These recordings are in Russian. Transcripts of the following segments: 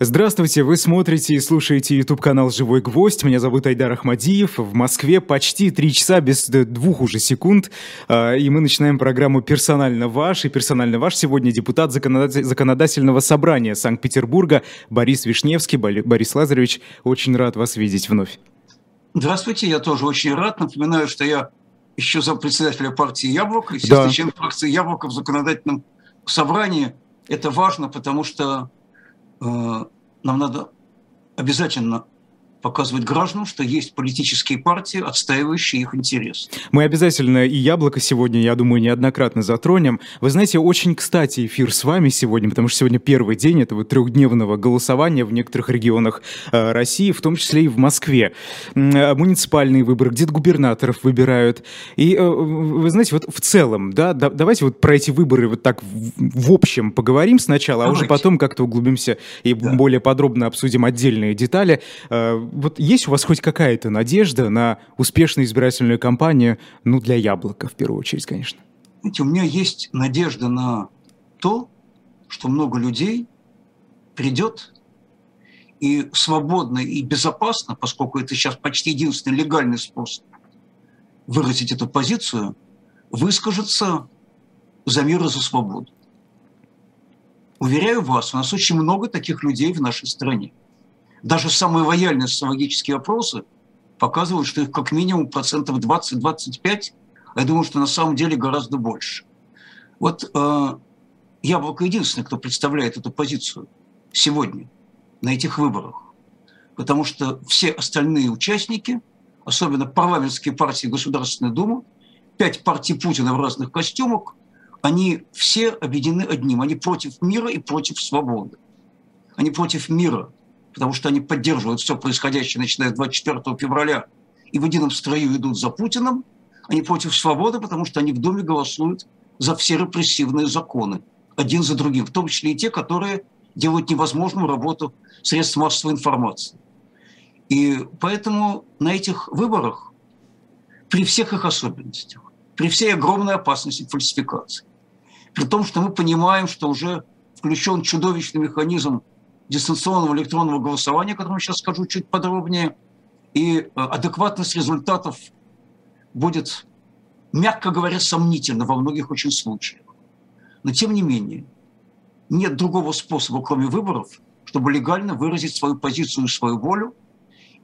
Здравствуйте, вы смотрите и слушаете YouTube-канал «Живой гвоздь». Меня зовут Айдар Ахмадиев. В Москве почти три часа без двух уже секунд. А, и мы начинаем программу «Персонально ваш». И «Персонально ваш» сегодня депутат Законодательного собрания Санкт-Петербурга Борис Вишневский. Борис Лазаревич, очень рад вас видеть вновь. Здравствуйте, я тоже очень рад. Напоминаю, что я еще за председателя партии «Яблоко», естественно, да. член фракции «Яблоко» в законодательном собрании. Это важно, потому что э, нам надо обязательно показывать гражданам, что есть политические партии, отстаивающие их интерес. Мы обязательно и «Яблоко» сегодня, я думаю, неоднократно затронем. Вы знаете, очень кстати эфир с вами сегодня, потому что сегодня первый день этого трехдневного голосования в некоторых регионах э, России, в том числе и в Москве. Э, муниципальные выборы, где-то губернаторов выбирают. И э, вы знаете, вот в целом, да, да, давайте вот про эти выборы вот так в, общем поговорим сначала, давайте. а уже потом как-то углубимся и да. более подробно обсудим отдельные детали вот есть у вас хоть какая-то надежда на успешную избирательную кампанию, ну, для яблока, в первую очередь, конечно? Знаете, у меня есть надежда на то, что много людей придет и свободно и безопасно, поскольку это сейчас почти единственный легальный способ выразить эту позицию, выскажется за мир и за свободу. Уверяю вас, у нас очень много таких людей в нашей стране – даже самые лояльные социологические опросы показывают, что их как минимум процентов 20-25, а я думаю, что на самом деле гораздо больше. Вот э, Яблоко единственное, кто представляет эту позицию сегодня на этих выборах. Потому что все остальные участники, особенно парламентские партии Государственной Думы, пять партий Путина в разных костюмах, они все объединены одним. Они против мира и против свободы. Они против мира – потому что они поддерживают все происходящее, начиная с 24 февраля, и в едином строю идут за Путиным. Они против свободы, потому что они в Думе голосуют за все репрессивные законы, один за другим, в том числе и те, которые делают невозможную работу средств массовой информации. И поэтому на этих выборах, при всех их особенностях, при всей огромной опасности фальсификации, при том, что мы понимаем, что уже включен чудовищный механизм дистанционного электронного голосования, о котором сейчас скажу чуть подробнее, и э, адекватность результатов будет, мягко говоря, сомнительна во многих очень случаях. Но тем не менее, нет другого способа, кроме выборов, чтобы легально выразить свою позицию и свою волю.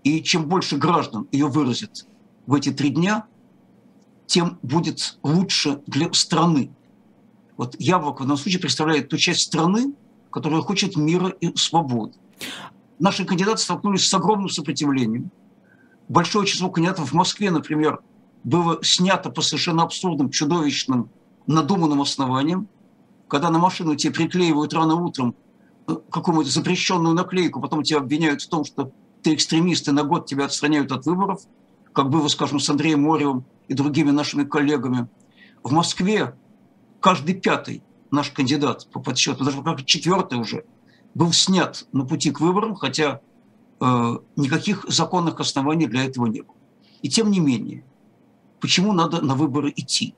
И чем больше граждан ее выразит в эти три дня, тем будет лучше для страны. Вот Яблоко в данном случае представляет ту часть страны, которая хочет мира и свободы. Наши кандидаты столкнулись с огромным сопротивлением. Большое число кандидатов в Москве, например, было снято по совершенно абсурдным, чудовищным, надуманным основаниям, когда на машину тебе приклеивают рано утром э, какую-то запрещенную наклейку, потом тебя обвиняют в том, что ты экстремист, и на год тебя отстраняют от выборов, как было, скажем, с Андреем Моревым и другими нашими коллегами. В Москве каждый пятый наш кандидат по подсчету, даже как четвертый уже, был снят на пути к выборам, хотя э, никаких законных оснований для этого не было. И тем не менее, почему надо на выборы идти?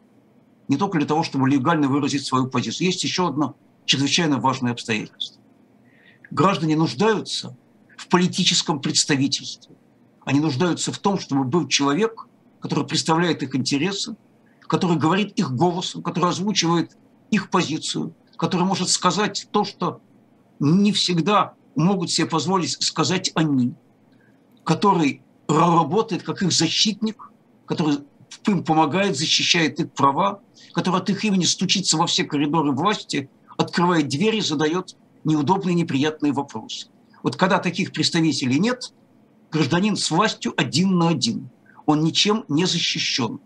Не только для того, чтобы легально выразить свою позицию. Есть еще одно чрезвычайно важное обстоятельство. Граждане нуждаются в политическом представительстве. Они нуждаются в том, чтобы был человек, который представляет их интересы, который говорит их голосом, который озвучивает их позицию, который может сказать то, что не всегда могут себе позволить сказать они, который работает как их защитник, который им помогает, защищает их права, который от их имени стучится во все коридоры власти, открывает двери, задает неудобные, неприятные вопросы. Вот когда таких представителей нет, гражданин с властью один на один. Он ничем не защищен.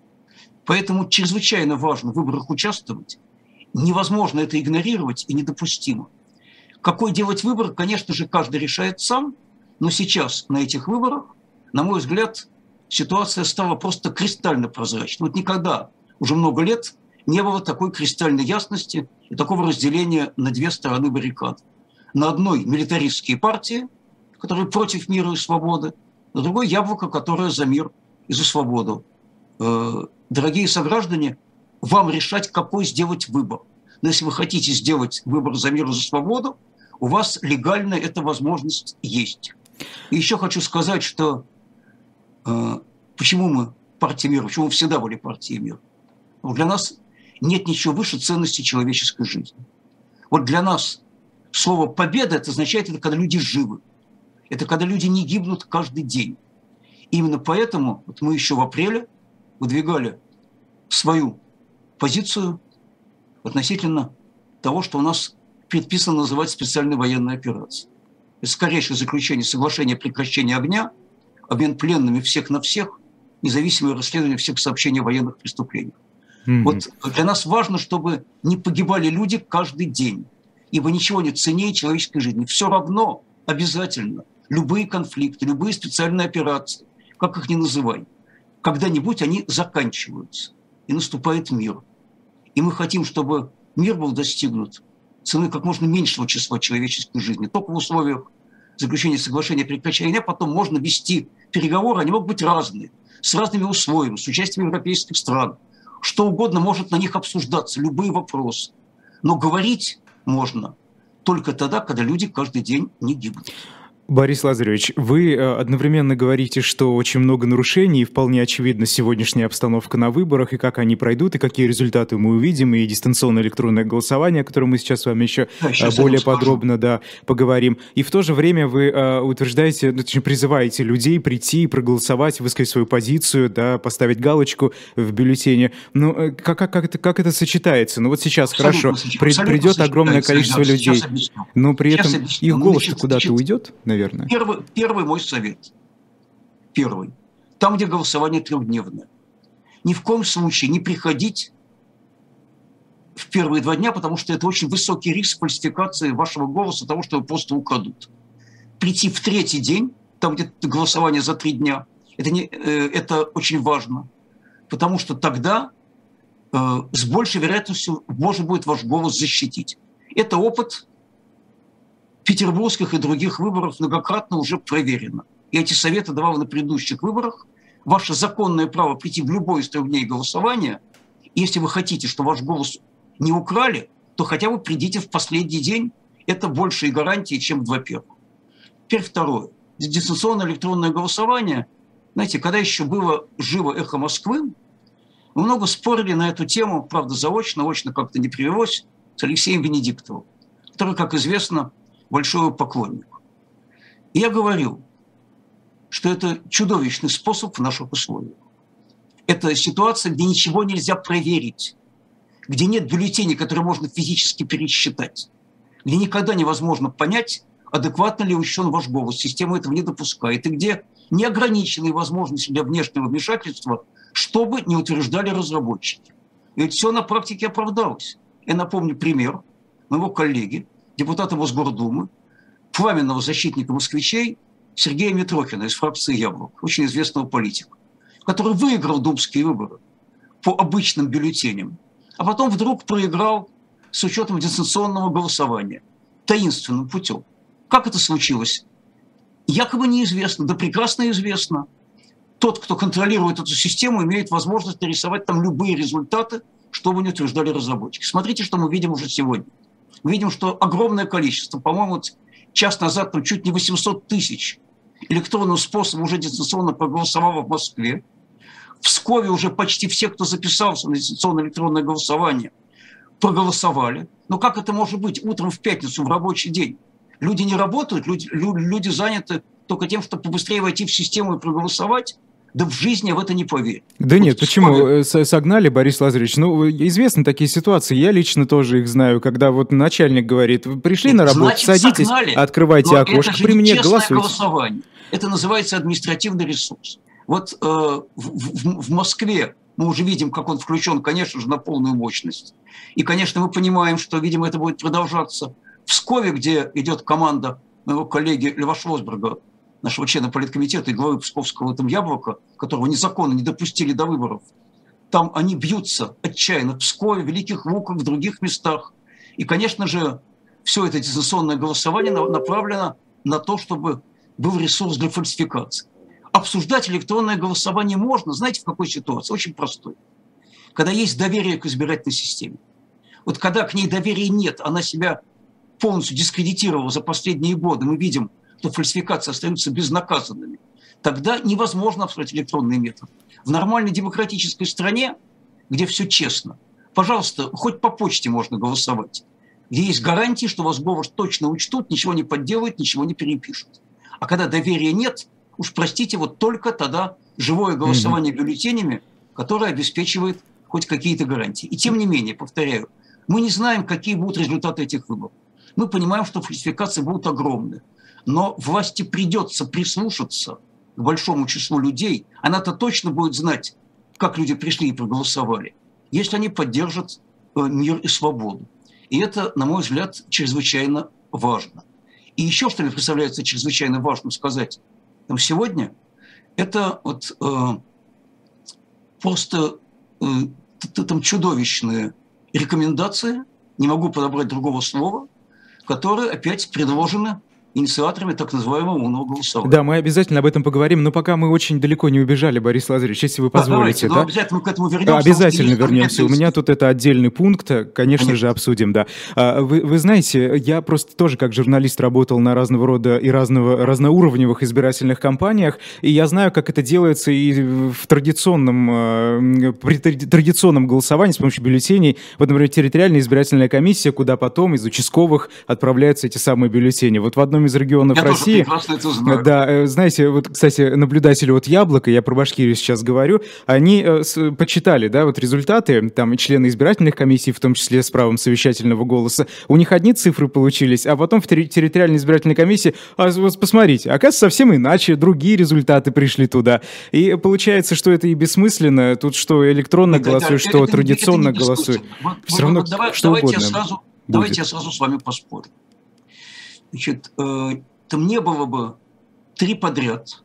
Поэтому чрезвычайно важно в выборах участвовать, невозможно это игнорировать и недопустимо. Какой делать выбор, конечно же, каждый решает сам, но сейчас на этих выборах, на мой взгляд, ситуация стала просто кристально прозрачной. Вот никогда, уже много лет, не было такой кристальной ясности и такого разделения на две стороны баррикад. На одной милитаристские партии, которые против мира и свободы, на другой яблоко, которое за мир и за свободу. Э, дорогие сограждане, вам решать, какой сделать выбор. Но если вы хотите сделать выбор за мир и за свободу, у вас легально эта возможность есть. И еще хочу сказать, что э, почему мы партия мира, почему мы всегда были партией мира. Ну, для нас нет ничего выше ценности человеческой жизни. Вот для нас слово «победа» это означает, это когда люди живы. Это когда люди не гибнут каждый день. Именно поэтому вот мы еще в апреле выдвигали свою позицию относительно того, что у нас предписано называть специальной военной операцией. Это скорейшее заключение соглашения о прекращении огня, обмен пленными всех на всех, независимое расследование всех сообщений о военных преступлениях. Mm-hmm. Вот для нас важно, чтобы не погибали люди каждый день, ибо ничего нет ценнее человеческой жизни. Все равно обязательно любые конфликты, любые специальные операции, как их ни называй, когда-нибудь они заканчиваются, и наступает мир. И мы хотим, чтобы мир был достигнут ценой как можно меньшего числа человеческой жизни. Только в условиях заключения соглашения о прекращении потом можно вести переговоры, они могут быть разные, с разными условиями, с участием европейских стран. Что угодно может на них обсуждаться, любые вопросы. Но говорить можно только тогда, когда люди каждый день не гибнут. Борис Лазаревич, вы э, одновременно говорите, что очень много нарушений, и вполне очевидна сегодняшняя обстановка на выборах, и как они пройдут, и какие результаты мы увидим, и дистанционное электронное голосование, о котором мы сейчас с вами еще да, э, более подробно да, поговорим. И в то же время вы э, утверждаете, ну, точнее, призываете людей прийти и проголосовать, высказать свою позицию, да, поставить галочку в бюллетене. Ну, как, как, как, это, как это сочетается? Ну, вот сейчас, абсолютно хорошо, абсолютно придет огромное количество людей, но при этом их голос куда-то уйдет, наверное? Наверное. Первый, первый мой совет. Первый. Там, где голосование трехдневное. Ни в коем случае не приходить в первые два дня, потому что это очень высокий риск фальсификации вашего голоса, того, что его просто украдут. Прийти в третий день, там, где голосование за три дня, это, не, э, это очень важно, потому что тогда э, с большей вероятностью можно будет ваш голос защитить. Это опыт петербургских и других выборов многократно уже проверено. И эти советы давал на предыдущих выборах. Ваше законное право прийти в любой из трех дней голосования. Если вы хотите, что ваш голос не украли, то хотя бы придите в последний день. Это большие гарантии, чем два первых. Теперь второе. Дистанционное электронное голосование. Знаете, когда еще было живо «Эхо Москвы», мы много спорили на эту тему, правда, заочно, очно как-то не привелось, с Алексеем Венедиктовым, который, как известно, большой поклонник. И я говорю, что это чудовищный способ в наших условиях. Это ситуация, где ничего нельзя проверить, где нет бюллетеней, которые можно физически пересчитать, где никогда невозможно понять, адекватно ли учтен ваш голос, система этого не допускает, и где неограниченные возможности для внешнего вмешательства, чтобы не утверждали разработчики. И это все на практике оправдалось. Я напомню пример моего коллеги, депутата Мосгордумы, пламенного защитника москвичей Сергея Митрохина из фракции «Яблок», очень известного политика, который выиграл думские выборы по обычным бюллетеням, а потом вдруг проиграл с учетом дистанционного голосования таинственным путем. Как это случилось? Якобы неизвестно, да прекрасно известно. Тот, кто контролирует эту систему, имеет возможность нарисовать там любые результаты, что бы ни утверждали разработчики. Смотрите, что мы видим уже сегодня – видим, что огромное количество, по-моему, час назад там чуть не 800 тысяч электронным способом уже дистанционно проголосовало в Москве. В Пскове уже почти все, кто записался на дистанционное электронное голосование, проголосовали. Но как это может быть утром в пятницу, в рабочий день? Люди не работают, люди, люди заняты только тем, чтобы побыстрее войти в систему и проголосовать да в жизни в это не поверю. Да вот нет, почему? Э, согнали, Борис Лазаревич. Ну, известны такие ситуации, я лично тоже их знаю, когда вот начальник говорит, пришли нет, на работу, значит, садитесь, согнали, открывайте окошко, при мне голосуйте. голосование. Это называется административный ресурс. Вот э, в, в, в Москве мы уже видим, как он включен, конечно же, на полную мощность. И, конечно, мы понимаем, что, видимо, это будет продолжаться. В Пскове, где идет команда моего коллеги Льва Шлосберга, нашего члена политкомитета и главы Псковского там яблока, которого незаконно не допустили до выборов, там они бьются отчаянно в Пскове, в Великих Луках, в других местах. И, конечно же, все это дистанционное голосование направлено на то, чтобы был ресурс для фальсификации. Обсуждать электронное голосование можно, знаете, в какой ситуации? Очень простой. Когда есть доверие к избирательной системе. Вот когда к ней доверия нет, она себя полностью дискредитировал за последние годы, мы видим, что фальсификации остаются безнаказанными, тогда невозможно обсуждать электронный метод. В нормальной демократической стране, где все честно, пожалуйста, хоть по почте можно голосовать, где есть гарантии, что вас голос точно учтут, ничего не подделают, ничего не перепишут. А когда доверия нет, уж простите, вот только тогда живое голосование mm-hmm. бюллетенями, которое обеспечивает хоть какие-то гарантии. И тем не менее, повторяю, мы не знаем, какие будут результаты этих выборов. Мы понимаем, что фальсификации будут огромны. Но власти придется прислушаться к большому числу людей. Она-то точно будет знать, как люди пришли и проголосовали, если они поддержат э, мир и свободу. И это, на мой взгляд, чрезвычайно важно. И еще что мне представляется чрезвычайно важным сказать сегодня, это вот э, просто э, там чудовищные рекомендации, не могу подобрать другого слова, которые опять предложены инициаторами так называемого умного голосования. Да, мы обязательно об этом поговорим, но пока мы очень далеко не убежали, Борис Лазаревич, если вы позволите. Да, давайте, да? обязательно к этому вернемся. Обязательно вернемся. У меня тут это отдельный пункт, конечно, конечно. же, обсудим, да. А, вы, вы знаете, я просто тоже как журналист работал на разного рода и разного, разноуровневых избирательных кампаниях, и я знаю, как это делается и в традиционном, а, при традиционном голосовании с помощью бюллетеней. Вот, например, территориальная избирательная комиссия, куда потом из участковых отправляются эти самые бюллетени. Вот в одном из регионов я России. это знаю. Да, э, знаете, вот, кстати, наблюдатели от Яблока, я про Башкирию сейчас говорю, они э, почитали, да, вот результаты, там, члены избирательных комиссий, в том числе с правом совещательного голоса, у них одни цифры получились, а потом в территориальной избирательной комиссии, а вот посмотрите, оказывается, совсем иначе, другие результаты пришли туда. И получается, что это и бессмысленно, тут что электронно голосуешь, что это, традиционно голосуешь. Все равно вот, давай, что давайте угодно. Я сразу, давайте я сразу с вами поспорю. Значит, э, там не было бы три подряд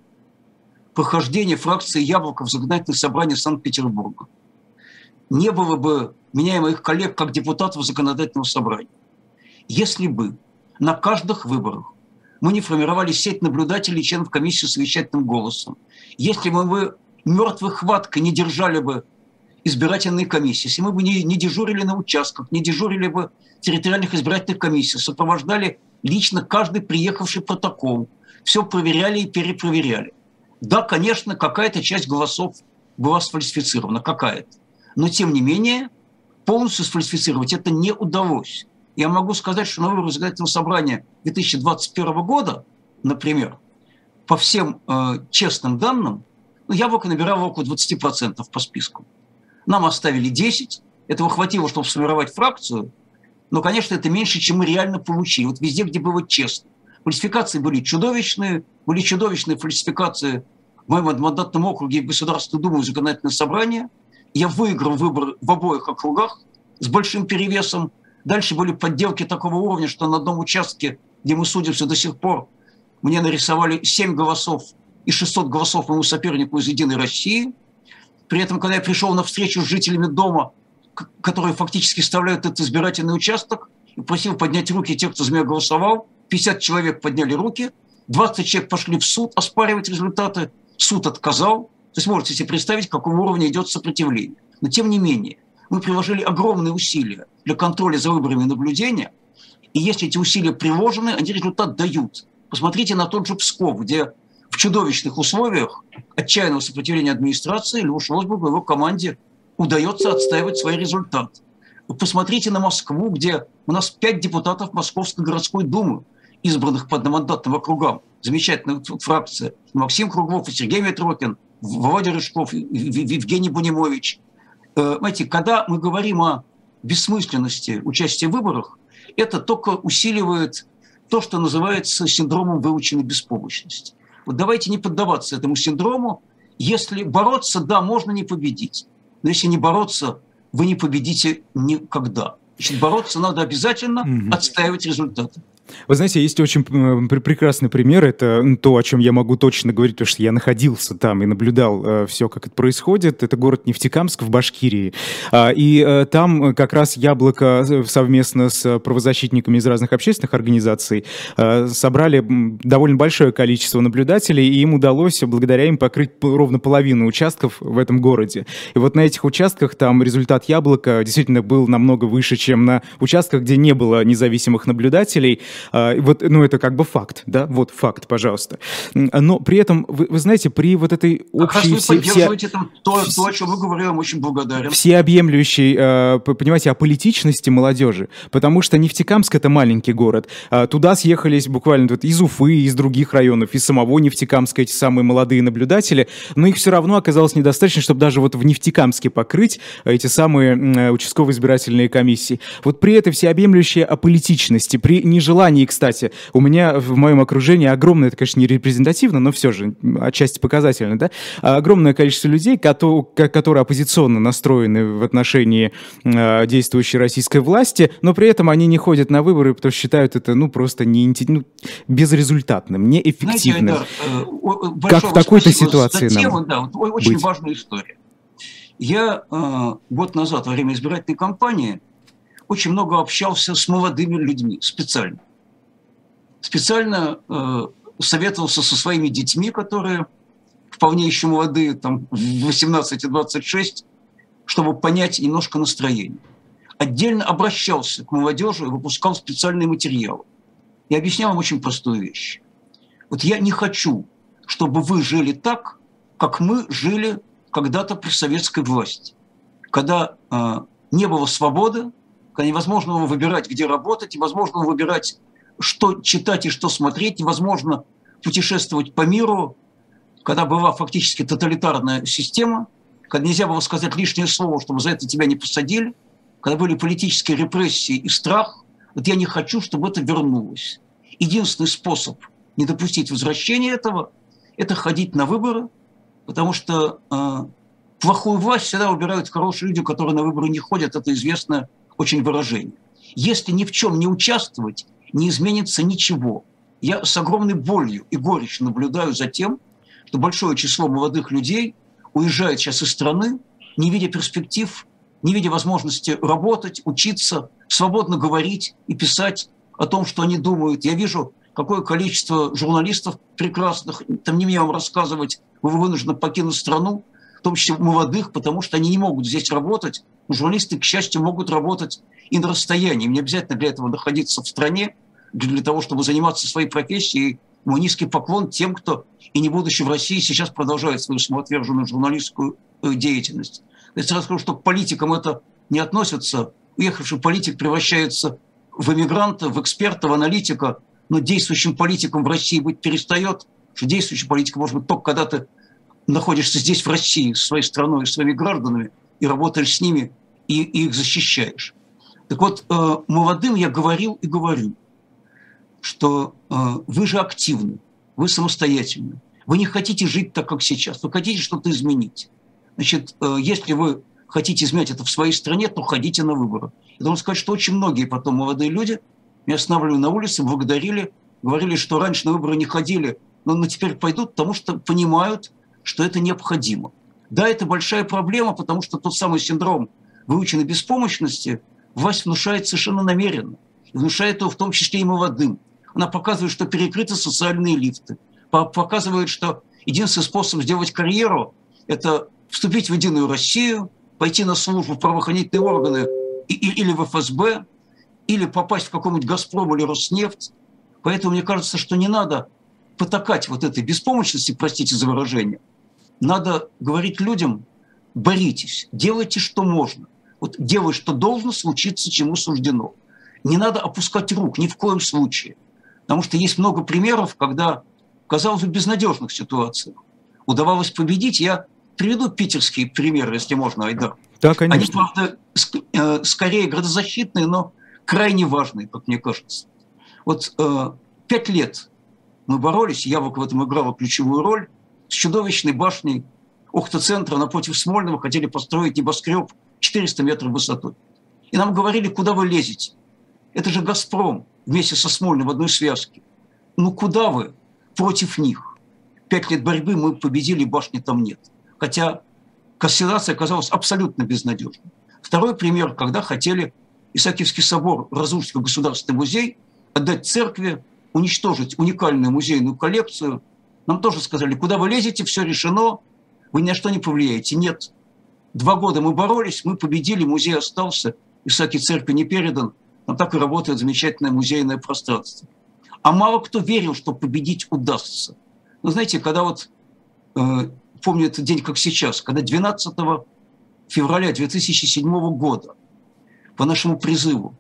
похождения фракции Яблоко в законодательное собрание Санкт-Петербурга. Не было бы меня и моих коллег как депутатов законодательного собрания. Если бы на каждых выборах мы не формировали сеть наблюдателей членов комиссии с совещательным голосом, если бы мы мертвой хваткой не держали бы избирательные комиссии, если мы бы не, не дежурили на участках, не дежурили бы территориальных избирательных комиссий, сопровождали лично каждый приехавший протокол, все проверяли и перепроверяли. Да, конечно, какая-то часть голосов была сфальсифицирована, какая-то. Но, тем не менее, полностью сфальсифицировать это не удалось. Я могу сказать, что на выборах законодательного собрания 2021 года, например, по всем э, честным данным, ну, Яблоко набирало около 20% по списку. Нам оставили 10. Этого хватило, чтобы сформировать фракцию, но, конечно, это меньше, чем мы реально получили. Вот везде, где было честно. Фальсификации были чудовищные, были чудовищные фальсификации в моем мандатном округе в Государственную Думу и Законодательное собрание. Я выиграл выборы в обоих округах с большим перевесом. Дальше были подделки такого уровня, что на одном участке, где мы судимся до сих пор, мне нарисовали 7 голосов и 600 голосов моему сопернику из «Единой России». При этом, когда я пришел на встречу с жителями дома, которые фактически вставляют этот избирательный участок, и просил поднять руки те, кто за меня голосовал. 50 человек подняли руки, 20 человек пошли в суд оспаривать результаты, суд отказал. То есть можете себе представить, какого уровня идет сопротивление. Но тем не менее, мы приложили огромные усилия для контроля за выборами наблюдения, и если эти усилия приложены, они результат дают. Посмотрите на тот же Псков, где в чудовищных условиях отчаянного сопротивления администрации Леша Росбург и его команде удается отстаивать свои результаты. Вы посмотрите на Москву, где у нас пять депутатов Московской городской думы, избранных по одномандатным округам. Замечательная фракция. Максим Круглов и Сергей Митрокин, Володя Рыжков, Евгений Бунимович. Э, знаете, когда мы говорим о бессмысленности участия в выборах, это только усиливает то, что называется синдромом выученной беспомощности. Вот давайте не поддаваться этому синдрому. Если бороться, да, можно не победить. Но если не бороться, вы не победите никогда. Значит, бороться надо обязательно, отстаивать результаты. Вы знаете, есть очень прекрасный пример. Это то, о чем я могу точно говорить, потому что я находился там и наблюдал э, все, как это происходит. Это город Нефтекамск в Башкирии. А, и э, там как раз Яблоко э, совместно с правозащитниками из разных общественных организаций э, собрали довольно большое количество наблюдателей, и им удалось благодаря им покрыть ровно половину участков в этом городе. И вот на этих участках там результат Яблока действительно был намного выше, чем на участках, где не было независимых наблюдателей. А, вот, ну, это как бы факт, да, вот факт, пожалуйста. Но при этом, вы, вы знаете, при вот этой общей... Все, все, там то, то, о чем вы говорили, я очень благодарен. Всеобъемлющей, а, понимаете, о политичности молодежи, потому что Нефтекамск — это маленький город. А, туда съехались буквально вот из Уфы, из других районов, из самого Нефтекамска эти самые молодые наблюдатели, но их все равно оказалось недостаточно, чтобы даже вот в Нефтекамске покрыть эти самые участковые избирательные комиссии. Вот при этой всеобъемлющей аполитичности, при нежелании желании, кстати, у меня в моем окружении огромное, это, конечно, не репрезентативно, но все же отчасти показательно, да, огромное количество людей, которые оппозиционно настроены в отношении э, действующей российской власти, но при этом они не ходят на выборы, потому что считают это, ну, просто не, ну, безрезультатным, неэффективным. Знаете, Айдар, э, как в такой-то ситуации за тему, нам да, вот, очень быть. важная история. Я э, год назад во время избирательной кампании очень много общался с молодыми людьми специально специально э, советовался со своими детьми, которые вполне еще молодые, там 18 и 26, чтобы понять немножко настроение. Отдельно обращался к молодежи и выпускал специальные материалы. И объяснял им очень простую вещь. Вот я не хочу, чтобы вы жили так, как мы жили когда-то при советской власти, когда э, не было свободы, когда невозможно было выбирать, где работать, невозможно было выбирать, что читать и что смотреть, невозможно путешествовать по миру, когда была фактически тоталитарная система, когда нельзя было сказать лишнее слово, чтобы за это тебя не посадили, когда были политические репрессии и страх. Вот я не хочу, чтобы это вернулось. Единственный способ не допустить возвращения этого – это ходить на выборы, потому что э, плохую власть всегда выбирают хорошие люди, которые на выборы не ходят. Это известное очень выражение. Если ни в чем не участвовать, не изменится ничего. Я с огромной болью и горечью наблюдаю за тем, что большое число молодых людей уезжает сейчас из страны, не видя перспектив, не видя возможности работать, учиться, свободно говорить и писать о том, что они думают. Я вижу, какое количество журналистов прекрасных, там не мне вам рассказывать, вы вынуждены покинуть страну, в том числе молодых, потому что они не могут здесь работать. Журналисты, к счастью, могут работать и на расстоянии. Не обязательно для этого находиться в стране, для того, чтобы заниматься своей профессией. Мой низкий поклон тем, кто и не будучи в России, сейчас продолжает свою самоотверженную журналистскую э, деятельность. Я сразу скажу, что к политикам это не относится. Уехавший политик превращается в эмигранта, в эксперта, в аналитика, но действующим политиком в России быть перестает, что действующий политик может быть только когда ты находишься здесь, в России, с своей страной, с своими гражданами, и работаешь с ними, и, и их защищаешь. Так вот, э, молодым я говорил и говорю, что э, вы же активны, вы самостоятельны, вы не хотите жить так, как сейчас, вы хотите что-то изменить. Значит, э, если вы хотите изменять это в своей стране, то ходите на выборы. Я должен сказать, что очень многие потом молодые люди меня останавливали на улице, благодарили, говорили, что раньше на выборы не ходили, но, теперь пойдут, потому что понимают, что это необходимо. Да, это большая проблема, потому что тот самый синдром выученной беспомощности власть внушает совершенно намеренно. Внушает его в том числе и молодым. Она показывает, что перекрыты социальные лифты. Показывает, что единственный способ сделать карьеру – это вступить в Единую Россию, пойти на службу в правоохранительные органы или в ФСБ, или попасть в какой-нибудь «Газпром» или «Роснефть». Поэтому мне кажется, что не надо потакать вот этой беспомощности, простите за выражение. Надо говорить людям, боритесь, делайте, что можно. Вот делай, что должно случиться, чему суждено. Не надо опускать рук ни в коем случае. Потому что есть много примеров, когда, казалось бы, безнадежных ситуациях удавалось победить. Я приведу питерские примеры, если можно, Айдар. Да, конечно. Они, правда, э, скорее градозащитные, но крайне важные, как мне кажется. Вот э, пять лет мы боролись, Яблоко в этом играло ключевую роль, с чудовищной башней Охта-центра напротив Смольного хотели построить небоскреб 400 метров высотой. И нам говорили, куда вы лезете. Это же «Газпром». Вместе со Смольным в одной связке. Ну куда вы против них? Пять лет борьбы мы победили, башни там нет. Хотя ситуация оказалась абсолютно безнадежной. Второй пример, когда хотели Исаакиевский собор разрушить как государственный музей, отдать церкви, уничтожить уникальную музейную коллекцию. Нам тоже сказали, куда вы лезете, все решено, вы ни на что не повлияете. Нет. Два года мы боролись, мы победили, музей остался, Исааки церкви не передан, но так и работает замечательное музейное пространство. А мало кто верил, что победить удастся. Но знаете, когда вот, э, помню этот день как сейчас, когда 12 февраля 2007 года по нашему призыву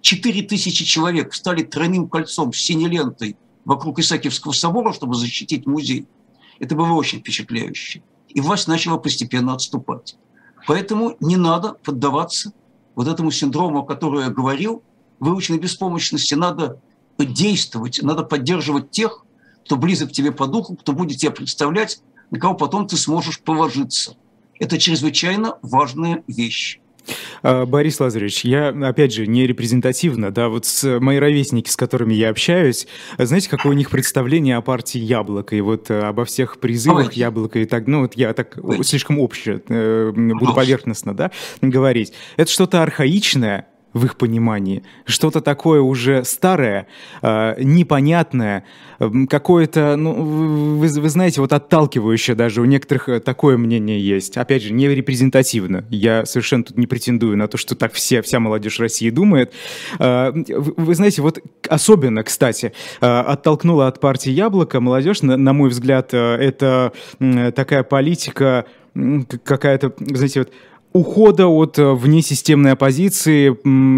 4 тысячи человек встали тройным кольцом с синей лентой вокруг Исаакиевского собора, чтобы защитить музей. Это было очень впечатляюще. И власть начала постепенно отступать. Поэтому не надо поддаваться вот этому синдрому, о котором я говорил, выученной беспомощности. Надо действовать, надо поддерживать тех, кто близок к тебе по духу, кто будет тебя представлять, на кого потом ты сможешь положиться. Это чрезвычайно важная вещь. А, Борис Лазаревич, я, опять же, не репрезентативно, да, вот с мои ровесники, с которыми я общаюсь, знаете, какое у них представление о партии Яблоко и вот э, обо всех призывах Давайте. Яблоко и так, ну вот я так слишком общее э, буду поверхностно, да, говорить. Это что-то архаичное, в их понимании. Что-то такое уже старое, э, непонятное, какое-то, ну, вы, вы знаете, вот отталкивающее даже. У некоторых э, такое мнение есть. Опять же, не репрезентативно. Я совершенно тут не претендую на то, что так все, вся молодежь России думает. Э, вы знаете, вот особенно, кстати, э, оттолкнула от партии «Яблоко» молодежь, на, на мой взгляд, э, это такая политика какая-то, знаете, вот ухода от э, внесистемной оппозиции,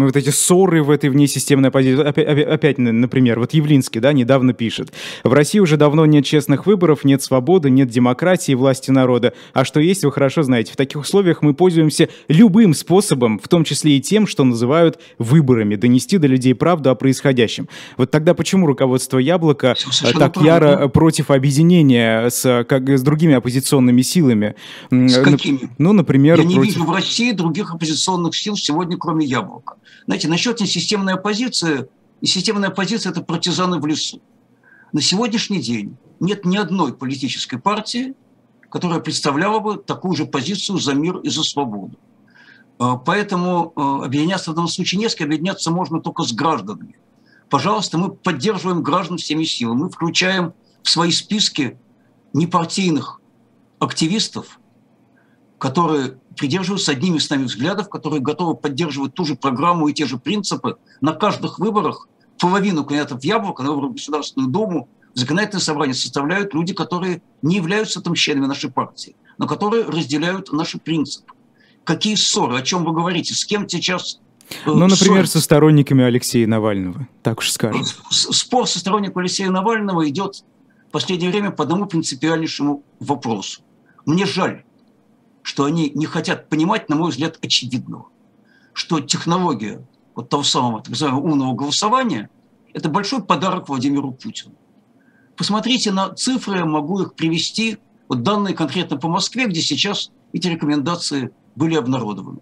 вот эти ссоры в этой внесистемной оппозиции. Опять, опять, например, вот Явлинский, да, недавно пишет. В России уже давно нет честных выборов, нет свободы, нет демократии, власти народа. А что есть, вы хорошо знаете. В таких условиях мы пользуемся любым способом, в том числе и тем, что называют выборами, донести до людей правду о происходящем. Вот тогда почему руководство Яблока так яро против объединения с, как, с другими оппозиционными силами? С какими? Ну, например, против... в России других оппозиционных сил сегодня, кроме Яблока. Знаете, насчет несистемной оппозиции, несистемная оппозиция – это партизаны в лесу. На сегодняшний день нет ни одной политической партии, которая представляла бы такую же позицию за мир и за свободу. А, поэтому а, объединяться в данном случае не с объединяться можно только с гражданами. Пожалуйста, мы поддерживаем граждан всеми силами, мы включаем в свои списки непартийных активистов, которые придерживаются одними с нами взглядов, которые готовы поддерживать ту же программу и те же принципы на каждых выборах. Половину кандидатов в Яблоко на выборах в Государственную Думу в законодательное собрание составляют люди, которые не являются там членами нашей партии, но которые разделяют наши принципы. Какие ссоры, о чем вы говорите, с кем сейчас э, ну, например, со сторонниками Алексея Навального, так уж скажем. Спор со сторонниками Алексея Навального идет в последнее время по одному принципиальнейшему вопросу. Мне жаль, что они не хотят понимать, на мой взгляд, очевидного, что технология вот того самого так называемого умного голосования – это большой подарок Владимиру Путину. Посмотрите на цифры, могу их привести, вот данные конкретно по Москве, где сейчас эти рекомендации были обнародованы.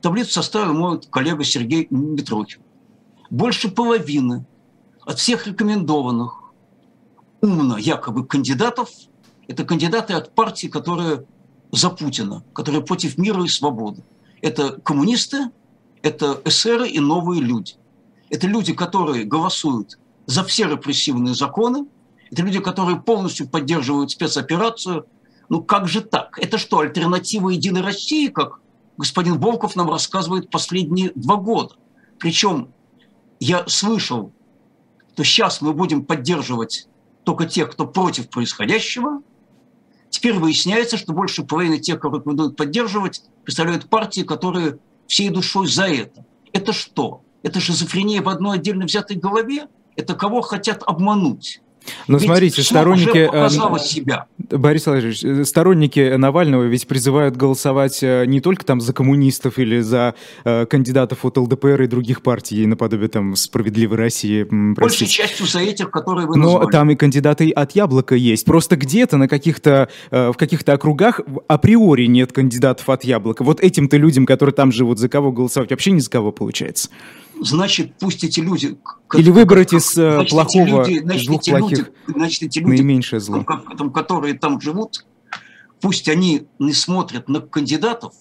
Таблицу составил мой коллега Сергей Митрохин. Больше половины от всех рекомендованных умно якобы кандидатов – это кандидаты от партий, которые за Путина, которые против мира и свободы. Это коммунисты, это эсеры и новые люди. Это люди, которые голосуют за все репрессивные законы, это люди, которые полностью поддерживают спецоперацию. Ну как же так? Это что, альтернатива Единой России, как господин Волков нам рассказывает последние два года? Причем я слышал, что сейчас мы будем поддерживать только тех, кто против происходящего – Теперь выясняется, что больше половины тех, кого рекомендуют поддерживать, представляют партии, которые всей душой за это. Это что? Это шизофрения в одной отдельно взятой голове? Это кого хотят обмануть? Но ведь смотрите, сторонники... Э, себя. Борис Владимирович, э, сторонники Навального ведь призывают голосовать э, не только там за коммунистов или за э, кандидатов от ЛДПР и других партий, наподобие там «Справедливой России». Большей частью за этих, которые вы назвали. Но там и кандидаты от «Яблока» есть. Просто где-то на каких-то, э, в каких-то округах априори нет кандидатов от «Яблока». Вот этим-то людям, которые там живут, за кого голосовать вообще ни за кого получается. Значит, пусть эти люди... Или выбрать из э, значит, плохого, люди, значит, из двух плохих люди, значит, эти люди, наименьшее зло. Которые там живут, пусть они не смотрят на кандидатов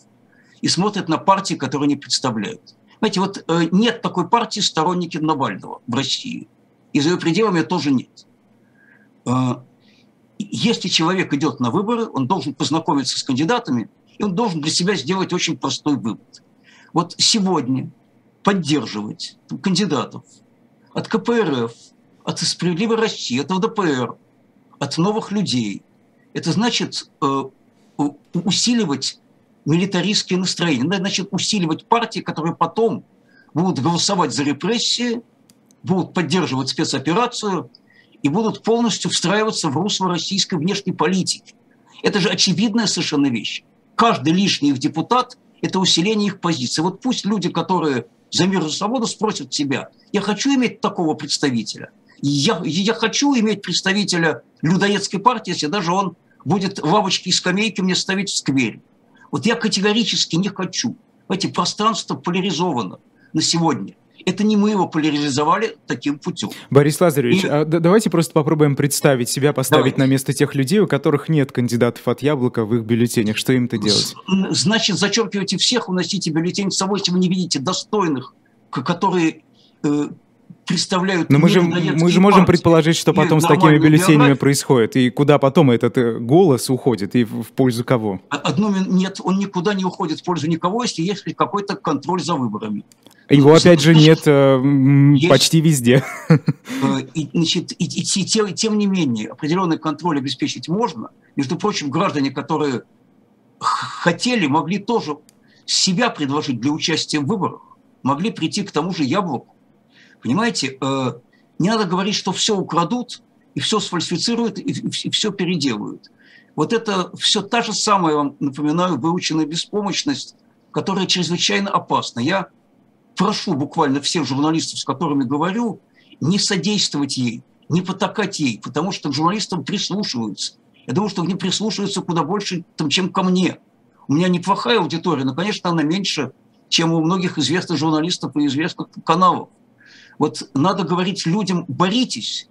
и смотрят на партии, которые они представляют. Знаете, вот э, нет такой партии сторонники Навального в России. И за ее пределами тоже нет. Э, если человек идет на выборы, он должен познакомиться с кандидатами, и он должен для себя сделать очень простой вывод. Вот сегодня поддерживать кандидатов от КПРФ, от «Справедливой России», от ЛДПР, от новых людей. Это значит э, усиливать милитаристские настроения, значит усиливать партии, которые потом будут голосовать за репрессии, будут поддерживать спецоперацию и будут полностью встраиваться в русло российской внешней политики. Это же очевидная совершенно вещь. Каждый лишний их депутат – это усиление их позиции. Вот пусть люди, которые за мир и свободу спросят себя, я хочу иметь такого представителя, я, я хочу иметь представителя людоедской партии, если даже он будет лавочки и скамейки мне ставить в сквере. Вот я категорически не хочу. Эти пространство поляризовано на сегодня. Это не мы его поляризовали таким путем. Борис Лазаревич, и... а давайте просто попробуем представить себя, поставить давайте. на место тех людей, у которых нет кандидатов от Яблока в их бюллетенях. Что им-то делать? Значит, зачеркивайте всех, уносите бюллетень с собой, если вы не видите достойных, которые э, представляют... Но мы же, мы же можем предположить, что потом с такими бюллетенями происходит. И куда потом этот э, голос уходит, и в пользу кого? Одно, нет, он никуда не уходит в пользу никого, если есть какой-то контроль за выборами. Его, опять же, нет э, есть, почти везде. Э, и, значит, и, и, и, тем, тем не менее, определенный контроль обеспечить можно. Между прочим, граждане, которые хотели, могли тоже себя предложить для участия в выборах, могли прийти к тому же яблоку Понимаете, э, не надо говорить, что все украдут, и все сфальсифицируют, и все переделают. Вот это все та же самая, вам напоминаю, выученная беспомощность, которая чрезвычайно опасна. Я прошу буквально всех журналистов, с которыми говорю, не содействовать ей, не потакать ей, потому что к журналистам прислушиваются. Я думаю, что к ним прислушиваются куда больше, чем ко мне. У меня неплохая аудитория, но, конечно, она меньше, чем у многих известных журналистов и известных каналов. Вот надо говорить людям, боритесь,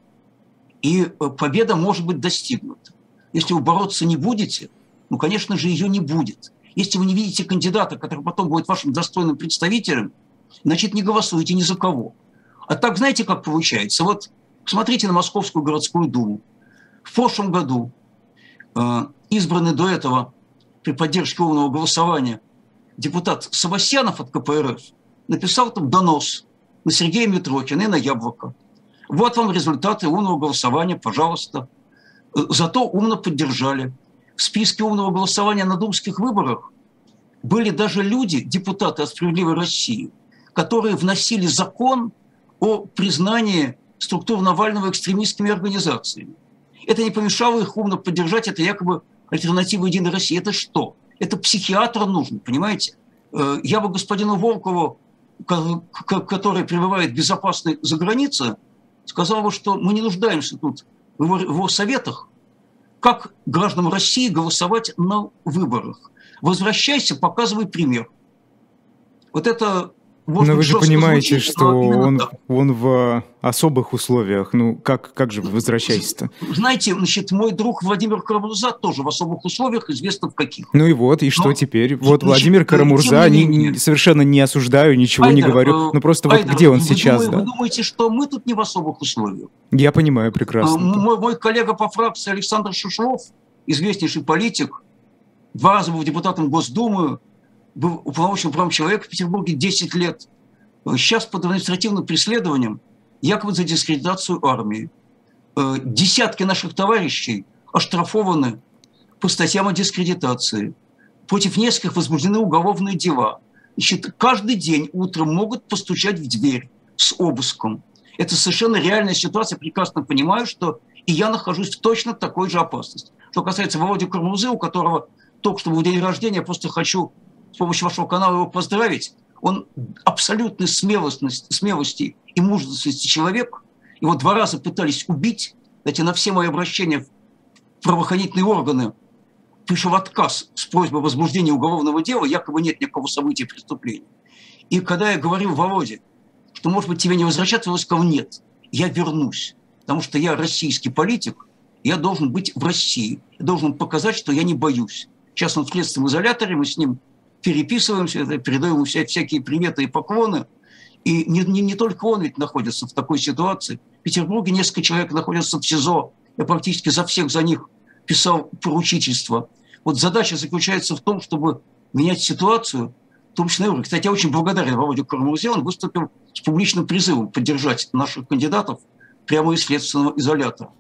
и э, победа может быть достигнута. Если вы бороться не будете, ну, конечно же, ее не будет. Если вы не видите кандидата, который потом будет вашим достойным представителем, значит, не голосуйте ни за кого. А так, знаете, как получается? Вот посмотрите на Московскую городскую думу. В прошлом году э, избранный до этого при поддержке умного голосования депутат Савасьянов от КПРФ написал там донос на Сергея Митрохина и на Яблоко. Вот вам результаты умного голосования, пожалуйста. Зато умно поддержали. В списке умного голосования на думских выборах были даже люди, депутаты от «Справедливой России», которые вносили закон о признании структур Навального экстремистскими организациями. Это не помешало их умно поддержать, это якобы альтернатива «Единой России». Это что? Это психиатр нужен, понимаете? Э, я бы господину Волкову который пребывает безопасно за границей, сказал, что мы не нуждаемся тут в его советах, как гражданам России голосовать на выборах. Возвращайся, показывай пример. Вот это может Но вы же понимаете, звучит, что он, он в особых условиях. Ну, как, как же вы возвращаетесь-то? Знаете, значит, мой друг Владимир Карамурза тоже в особых условиях, известно в каких. Ну и вот, и что Но, теперь? Вот значит, Владимир Карамурза, не, не, совершенно не осуждаю, ничего Айдар, не говорю. Ну просто Айдар, вот где он вы сейчас, думаете, да? Вы думаете, что мы тут не в особых условиях? Я понимаю прекрасно. Мой, мой коллега по фракции Александр Шишов, известнейший политик, два раза был депутатом Госдумы, был уполномоченным правом человека в Петербурге 10 лет. Сейчас под административным преследованием якобы за дискредитацию армии. Э, десятки наших товарищей оштрафованы по статьям о дискредитации. Против нескольких возбуждены уголовные дела. Значит, каждый день утром могут постучать в дверь с обыском. Это совершенно реальная ситуация. Прекрасно понимаю, что и я нахожусь в точно такой же опасности. Что касается Володи Кармузы, у которого только что был день рождения, я просто хочу с помощью вашего канала его поздравить. Он абсолютной смелости, смелости и мужественности человек. Его два раза пытались убить. Знаете, на все мои обращения в правоохранительные органы пришел отказ с просьбой возбуждения уголовного дела, якобы нет никакого события преступления. И когда я говорил Володе, что, может быть, тебе не возвращаться, он сказал, нет, я вернусь, потому что я российский политик, я должен быть в России, я должен показать, что я не боюсь. Сейчас он в следственном изоляторе, мы с ним переписываемся, передаем ему вся, всякие приметы и поклоны. И не, не, не только он ведь находится в такой ситуации. В Петербурге несколько человек находятся в СИЗО. Я практически за всех за них писал поручительство. Вот задача заключается в том, чтобы менять ситуацию, в том числе, кстати, я очень благодарен Володе Карамурзе, он выступил с публичным призывом поддержать наших кандидатов прямо из следственного изолятора.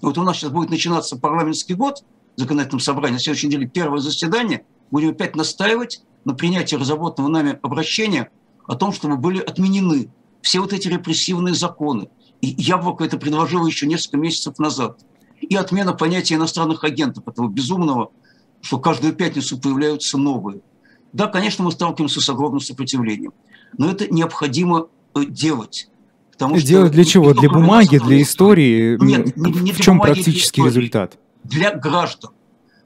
Вот у нас сейчас будет начинаться парламентский год, законодательном собрании, на следующей неделе первое заседание, будем опять настаивать на принятии разработанного нами обращения о том, чтобы были отменены все вот эти репрессивные законы. И Яблоко это предложило еще несколько месяцев назад. И отмена понятия иностранных агентов, этого безумного, что каждую пятницу появляются новые. Да, конечно, мы сталкиваемся с огромным сопротивлением, но это необходимо э, делать. Потому делать для чего? Для бумаги, для истории? Нет, не, не в чем бумаги, практический результат? Для граждан.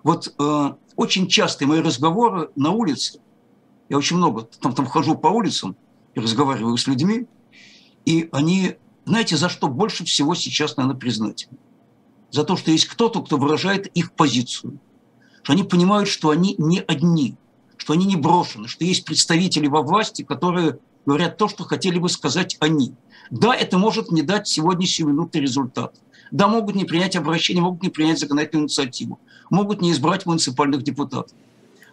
Вот э, очень частые мои разговоры на улице, я очень много там, там хожу по улицам и разговариваю с людьми, и они, знаете, за что больше всего сейчас, наверное, признать? За то, что есть кто-то, кто выражает их позицию. Что они понимают, что они не одни, что они не брошены, что есть представители во власти, которые говорят то, что хотели бы сказать они. Да, это может не дать сегодняшней минуты результат. Да, могут не принять обращение, могут не принять законодательную инициативу, могут не избрать муниципальных депутатов.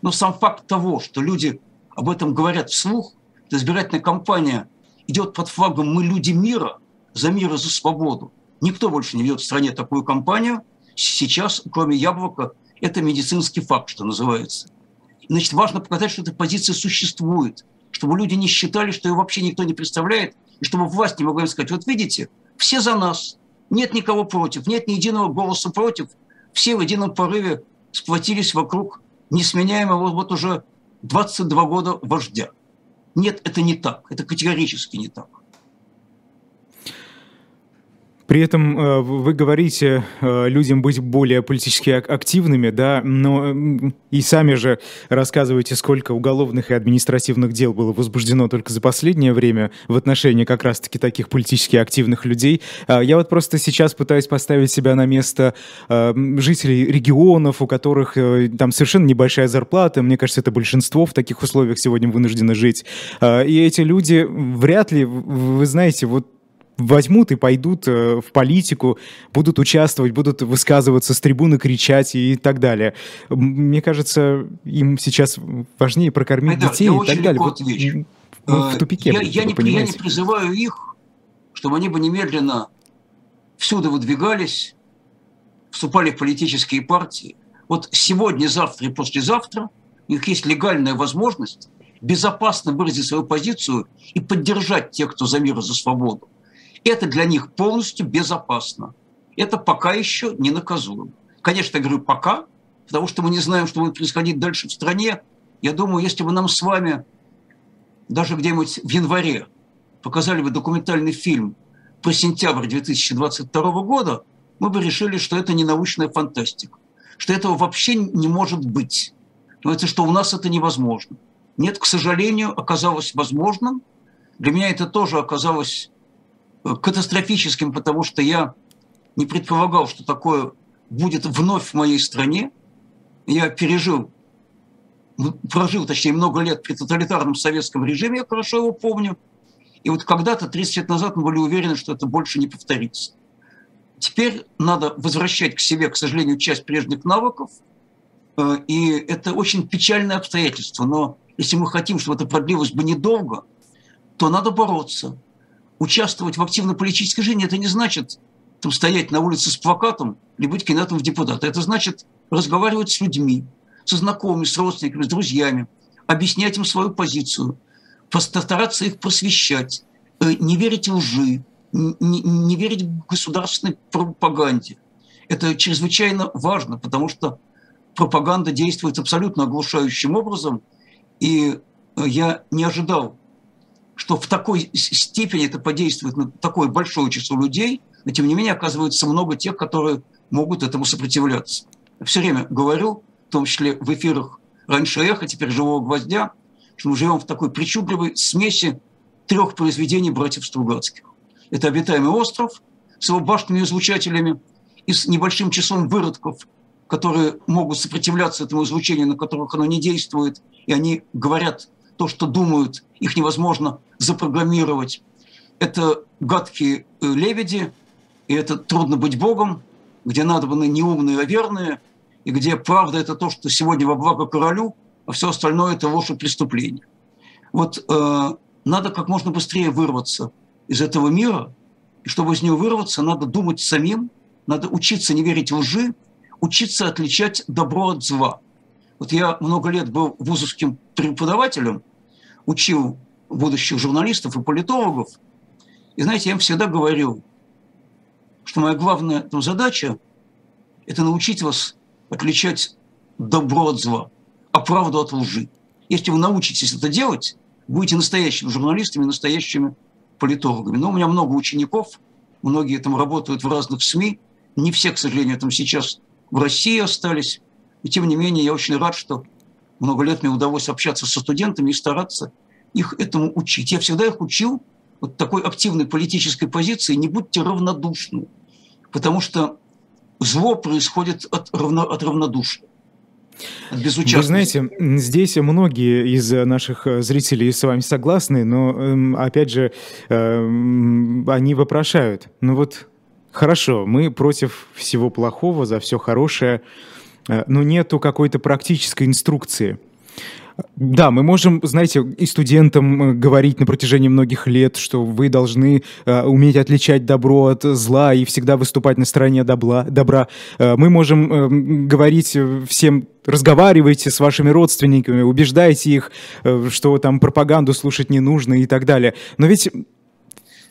Но сам факт того, что люди об этом говорят вслух, что избирательная кампания идет под флагом «Мы люди мира», за мир и за свободу. Никто больше не ведет в стране такую кампанию. Сейчас, кроме Яблока, это медицинский факт, что называется. Значит, важно показать, что эта позиция существует, чтобы люди не считали, что ее вообще никто не представляет, и чтобы власть не могла им сказать, вот видите, все за нас, нет никого против, нет ни единого голоса против, все в едином порыве сплотились вокруг несменяемого вот уже 22 года вождя. Нет, это не так, это категорически не так. При этом э, вы говорите э, людям быть более политически активными, да, но и сами же рассказываете, сколько уголовных и административных дел было возбуждено только за последнее время в отношении как раз-таки таких политически активных людей. А, я вот просто сейчас пытаюсь поставить себя на место э, жителей регионов, у которых там совершенно небольшая зарплата. Мне кажется, это большинство в таких условиях сегодня вынуждены жить. А, и эти люди вряд ли, вы знаете, вот возьмут и пойдут э, в политику, будут участвовать, будут высказываться с трибуны, кричать и так далее. Мне кажется, им сейчас важнее прокормить Айдар, детей и так далее. Вот, мы в э, тупике. Я, я, не, я не призываю их, чтобы они бы немедленно всюду выдвигались, вступали в политические партии. Вот сегодня, завтра и послезавтра у них есть легальная возможность безопасно выразить свою позицию и поддержать тех, кто за мир и за свободу. Это для них полностью безопасно. Это пока еще не наказуемо. Конечно, я говорю пока, потому что мы не знаем, что будет происходить дальше в стране. Я думаю, если бы нам с вами даже где-нибудь в январе показали бы документальный фильм про сентябрь 2022 года, мы бы решили, что это не научная фантастика, что этого вообще не может быть. Это что у нас это невозможно. Нет, к сожалению, оказалось возможным. Для меня это тоже оказалось катастрофическим, потому что я не предполагал, что такое будет вновь в моей стране. Я пережил, прожил, точнее, много лет при тоталитарном советском режиме, я хорошо его помню. И вот когда-то, 30 лет назад, мы были уверены, что это больше не повторится. Теперь надо возвращать к себе, к сожалению, часть прежних навыков. Э, и это очень печальное обстоятельство. Но если мы хотим, чтобы это продлилось бы недолго, то надо бороться участвовать в активной политической жизни, это не значит там, стоять на улице с плакатом или быть кандидатом в депутаты. Это значит разговаривать с людьми, со знакомыми, с родственниками, с друзьями, объяснять им свою позицию, постараться их просвещать, э, не верить лжи, не, не верить государственной пропаганде. Это чрезвычайно важно, потому что пропаганда действует абсолютно оглушающим образом, и э, я не ожидал что в такой степени это подействует на такое большое число людей, но тем не менее оказывается много тех, которые могут этому сопротивляться. Все время говорю, в том числе в эфирах раньше эхо, теперь живого гвоздя, что мы живем в такой причудливой смеси трех произведений братьев Стругацких. Это «Обитаемый остров» с его башнями и излучателями и с небольшим числом выродков, которые могут сопротивляться этому излучению, на которых оно не действует, и они говорят то, что думают, их невозможно запрограммировать. Это гадкие э, лебеди, и это трудно быть Богом, где надо надобны неумные, а верные, и где правда это то, что сегодня во благо королю, а все остальное это ложь и преступление. Вот э, надо как можно быстрее вырваться из этого мира, и чтобы из него вырваться, надо думать самим, надо учиться не верить в лжи, учиться отличать добро от зла. Вот я много лет был вузовским преподавателем, учил будущих журналистов и политологов, и знаете, я им всегда говорил, что моя главная ну, задача – это научить вас отличать добро от зла, а правду от лжи. Если вы научитесь это делать, будете настоящими журналистами, настоящими политологами. Но у меня много учеников, многие там работают в разных СМИ, не все, к сожалению, там сейчас в России остались. И тем не менее, я очень рад, что много лет мне удалось общаться со студентами и стараться их этому учить. Я всегда их учил вот такой активной политической позиции, не будьте равнодушны, потому что зло происходит от, равно, от равнодушия. Вы знаете, здесь многие из наших э, зрителей с вами согласны, но, эм, опять же, эм, они вопрошают. Ну вот, хорошо, мы против всего плохого, за все хорошее, но нету какой-то практической инструкции – да, мы можем, знаете, и студентам э, говорить на протяжении многих лет, что вы должны э, уметь отличать добро от зла и всегда выступать на стороне добра. добра. Э, мы можем э, говорить всем разговаривайте с вашими родственниками, убеждайте их, э, что там пропаганду слушать не нужно и так далее. Но ведь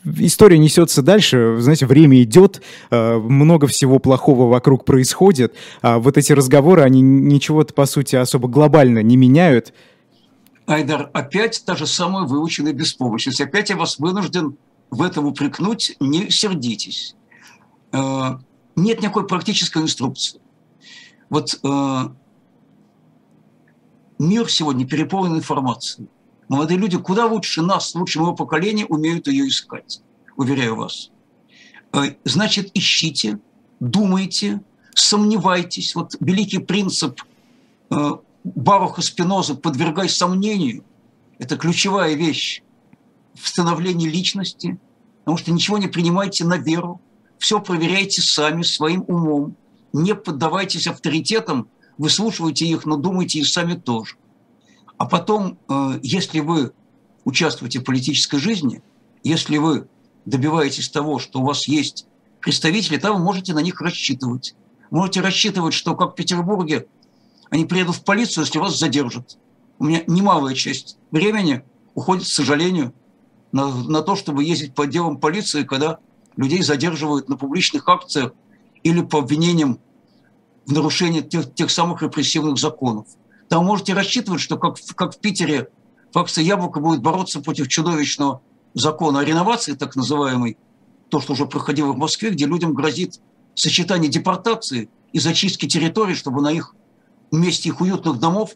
история несется дальше, знаете, время идет, э, много всего плохого вокруг происходит, а вот эти разговоры, они ничего-то, по сути, особо глобально не меняют. Айдар, опять та же самая выученная беспомощность. Опять я вас вынужден в этом упрекнуть, не сердитесь. Э, нет никакой практической инструкции. Вот э, мир сегодня переполнен информацией Молодые люди куда лучше нас, лучше моего поколения, умеют ее искать, уверяю вас. Э, значит, ищите, думайте, сомневайтесь. Вот великий принцип э, Баруха Спиноза «подвергай сомнению» – это ключевая вещь в становлении личности, потому что ничего не принимайте на веру, все проверяйте сами, своим умом, не поддавайтесь авторитетам, выслушивайте их, но думайте и сами тоже – а потом, э, если вы участвуете в политической жизни, если вы добиваетесь того, что у вас есть представители, то вы можете на них рассчитывать. Можете рассчитывать, что как в Петербурге они приедут в полицию, если вас задержат. У меня немалая часть времени уходит, к сожалению, на, на то, чтобы ездить по делам полиции, когда людей задерживают на публичных акциях или по обвинениям в нарушении тех, тех самых репрессивных законов там можете рассчитывать, что как, как в Питере фракция «Яблоко» будет бороться против чудовищного закона о реновации, так называемый, то, что уже проходило в Москве, где людям грозит сочетание депортации и зачистки территорий, чтобы на их месте их уютных домов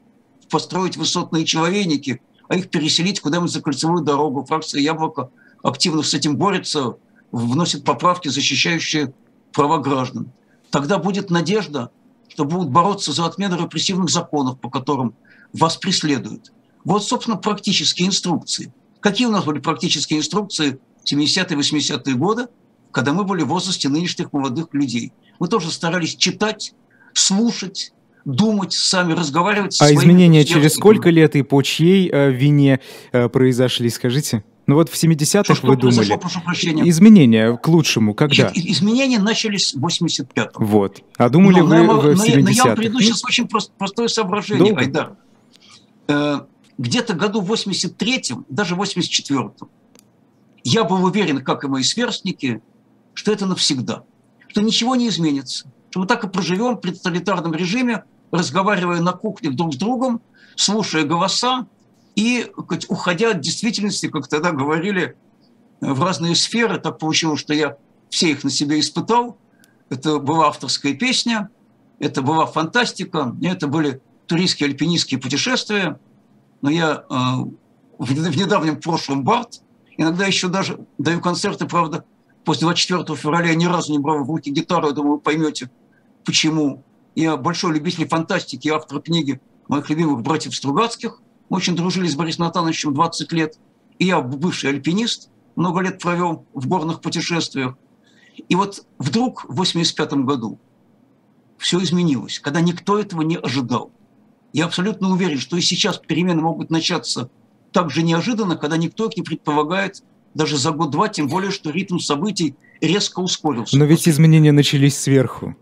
построить высотные человейники, а их переселить куда-нибудь за кольцевую дорогу. Фракция «Яблоко» активно с этим борется, вносит поправки, защищающие права граждан. Тогда будет надежда – что будут бороться за отмену репрессивных законов, по которым вас преследуют. Вот, собственно, практические инструкции. Какие у нас были практические инструкции в 70-е, 80-е годы, когда мы были в возрасте нынешних молодых людей? Мы тоже старались читать, слушать, думать, сами разговаривать. А изменения через сколько лет и по чьей э, вине э, произошли, скажите? Ну вот в 70-х вы думали. Прошу прощения. Изменения к лучшему когда? Изменения начались в 85-м. Вот. А думали но, вы но, в 70-х? Но я вам приведу сейчас очень прост, простое соображение, Долго? Айдар. Э, где-то году в 83-м, даже в 84-м, я был уверен, как и мои сверстники, что это навсегда, что ничего не изменится, что мы так и проживем при тоталитарном режиме, разговаривая на кухне друг с другом, слушая голоса, и уходя от действительности, как тогда говорили, в разные сферы, так получилось, что я все их на себе испытал. Это была авторская песня, это была фантастика, это были туристские альпинистские путешествия. Но я э, в недавнем прошлом Барт Иногда еще даже даю концерты, правда, после 24 февраля я ни разу не брал в руки гитару, я думаю, вы поймете, почему. Я большой любитель фантастики, автор книги моих любимых братьев Стругацких. Очень дружили с Борисом Натановичем 20 лет. И я бывший альпинист, много лет провел в горных путешествиях. И вот вдруг в 85 году все изменилось, когда никто этого не ожидал. Я абсолютно уверен, что и сейчас перемены могут начаться так же неожиданно, когда никто их не предполагает даже за год-два, тем более, что ритм событий резко ускорился. Но ведь изменения начались сверху.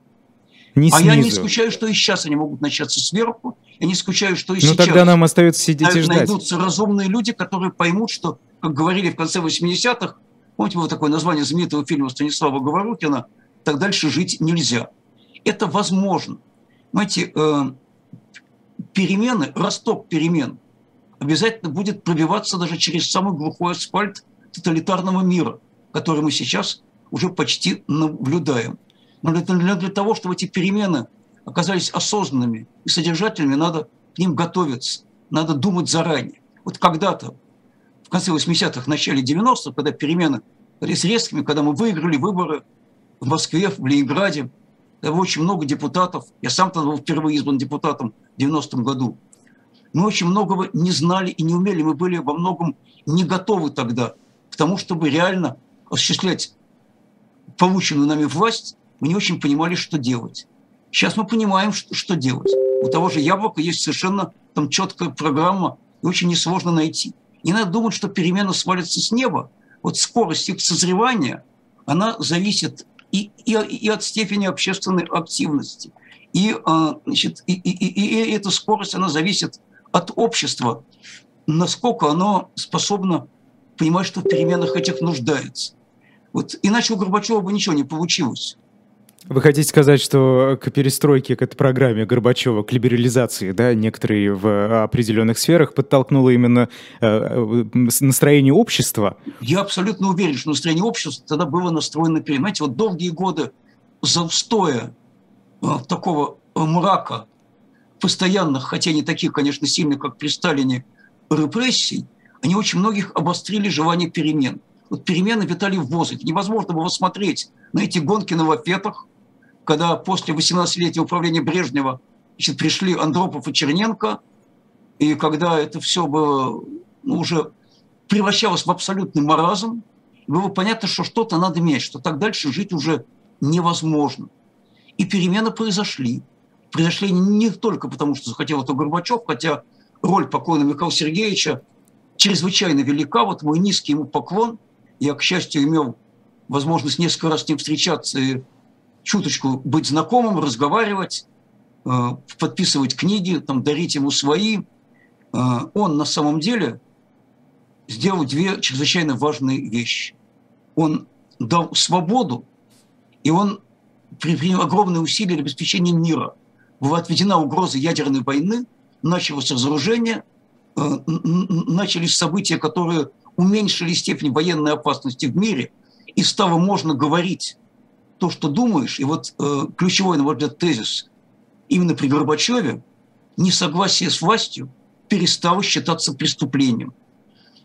Не а снизу. я не исключаю, что и сейчас они могут начаться сверху. Я не исключаю, что и Но сейчас. тогда нам остается сидеть и ждать. Найдутся разумные люди, которые поймут, что, как говорили в конце 80-х, помните, было такое название знаменитого фильма Станислава Говорухина «Так дальше жить нельзя». Это возможно. Знаете, э, перемены, росток перемен обязательно будет пробиваться даже через самый глухой асфальт тоталитарного мира, который мы сейчас уже почти наблюдаем. Но для, для того, чтобы эти перемены оказались осознанными и содержательными, надо к ним готовиться, надо думать заранее. Вот когда-то, в конце 80-х, начале 90-х, когда перемены были резкими, когда мы выиграли выборы в Москве, в Ленинграде, было очень много депутатов, я сам тогда был впервые избран депутатом в 90-м году, мы очень многого не знали и не умели, мы были во многом не готовы тогда к тому, чтобы реально осуществлять полученную нами власть, мы не очень понимали, что делать. Сейчас мы понимаем, что, что делать. У того же яблока есть совершенно там четкая программа, и очень несложно найти. Не надо думать, что перемена свалится с неба. Вот скорость их созревания, она зависит и, и, и от степени общественной активности. И, а, значит, и, и, и, и эта скорость, она зависит от общества, насколько оно способно понимать, что в переменах этих нуждается. Вот иначе у Горбачева бы ничего не получилось. Вы хотите сказать, что к перестройке, к этой программе Горбачева, к либерализации, да, некоторые в определенных сферах подтолкнуло именно э, э настроение общества? Я абсолютно уверен, что настроение общества тогда было настроено, понимаете, вот долгие годы застоя э, такого мрака постоянных, хотя не таких, конечно, сильных, как при Сталине, репрессий, они очень многих обострили желание перемен. Вот перемены витали в воздухе. Невозможно было смотреть на эти гонки на лафетах, когда после 18-летнего управления Брежнева значит, пришли Андропов и Черненко, и когда это все было ну, уже превращалось в абсолютный маразм, было понятно, что что-то надо менять, что так дальше жить уже невозможно. И перемены произошли произошли не только потому, что захотел это Горбачев, хотя роль покойного Михаила Сергеевича чрезвычайно велика. Вот мой низкий ему поклон. Я, к счастью, имел возможность несколько раз с ним встречаться и чуточку быть знакомым, разговаривать, э, подписывать книги, там, дарить ему свои. Э, он на самом деле сделал две чрезвычайно важные вещи. Он дал свободу, и он предпринял огромные усилия для обеспечения мира – была отведена угроза ядерной войны, началось разоружение, э, начались события, которые уменьшили степень военной опасности в мире, и стало можно говорить то, что думаешь. И вот э, ключевой, на мой взгляд, тезис именно при Горбачеве несогласие с властью перестало считаться преступлением.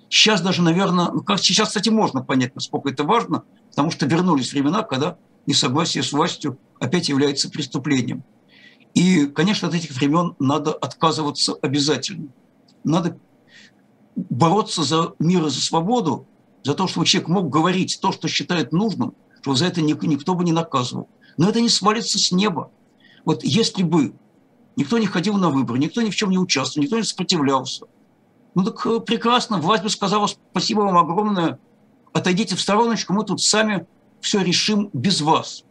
Сейчас даже, наверное, ну, как сейчас, кстати, можно понять, насколько это важно, потому что вернулись времена, когда несогласие с властью опять является преступлением. И, конечно, от этих времен надо отказываться обязательно. Надо бороться за мир и за свободу, за то, чтобы человек мог говорить то, что считает нужным, чтобы за это никто бы не наказывал. Но это не свалится с неба. Вот если бы никто не ходил на выборы, никто ни в чем не участвовал, никто не сопротивлялся, ну так э, прекрасно, власть бы сказала спасибо вам огромное, отойдите в стороночку, мы тут сами все решим без вас.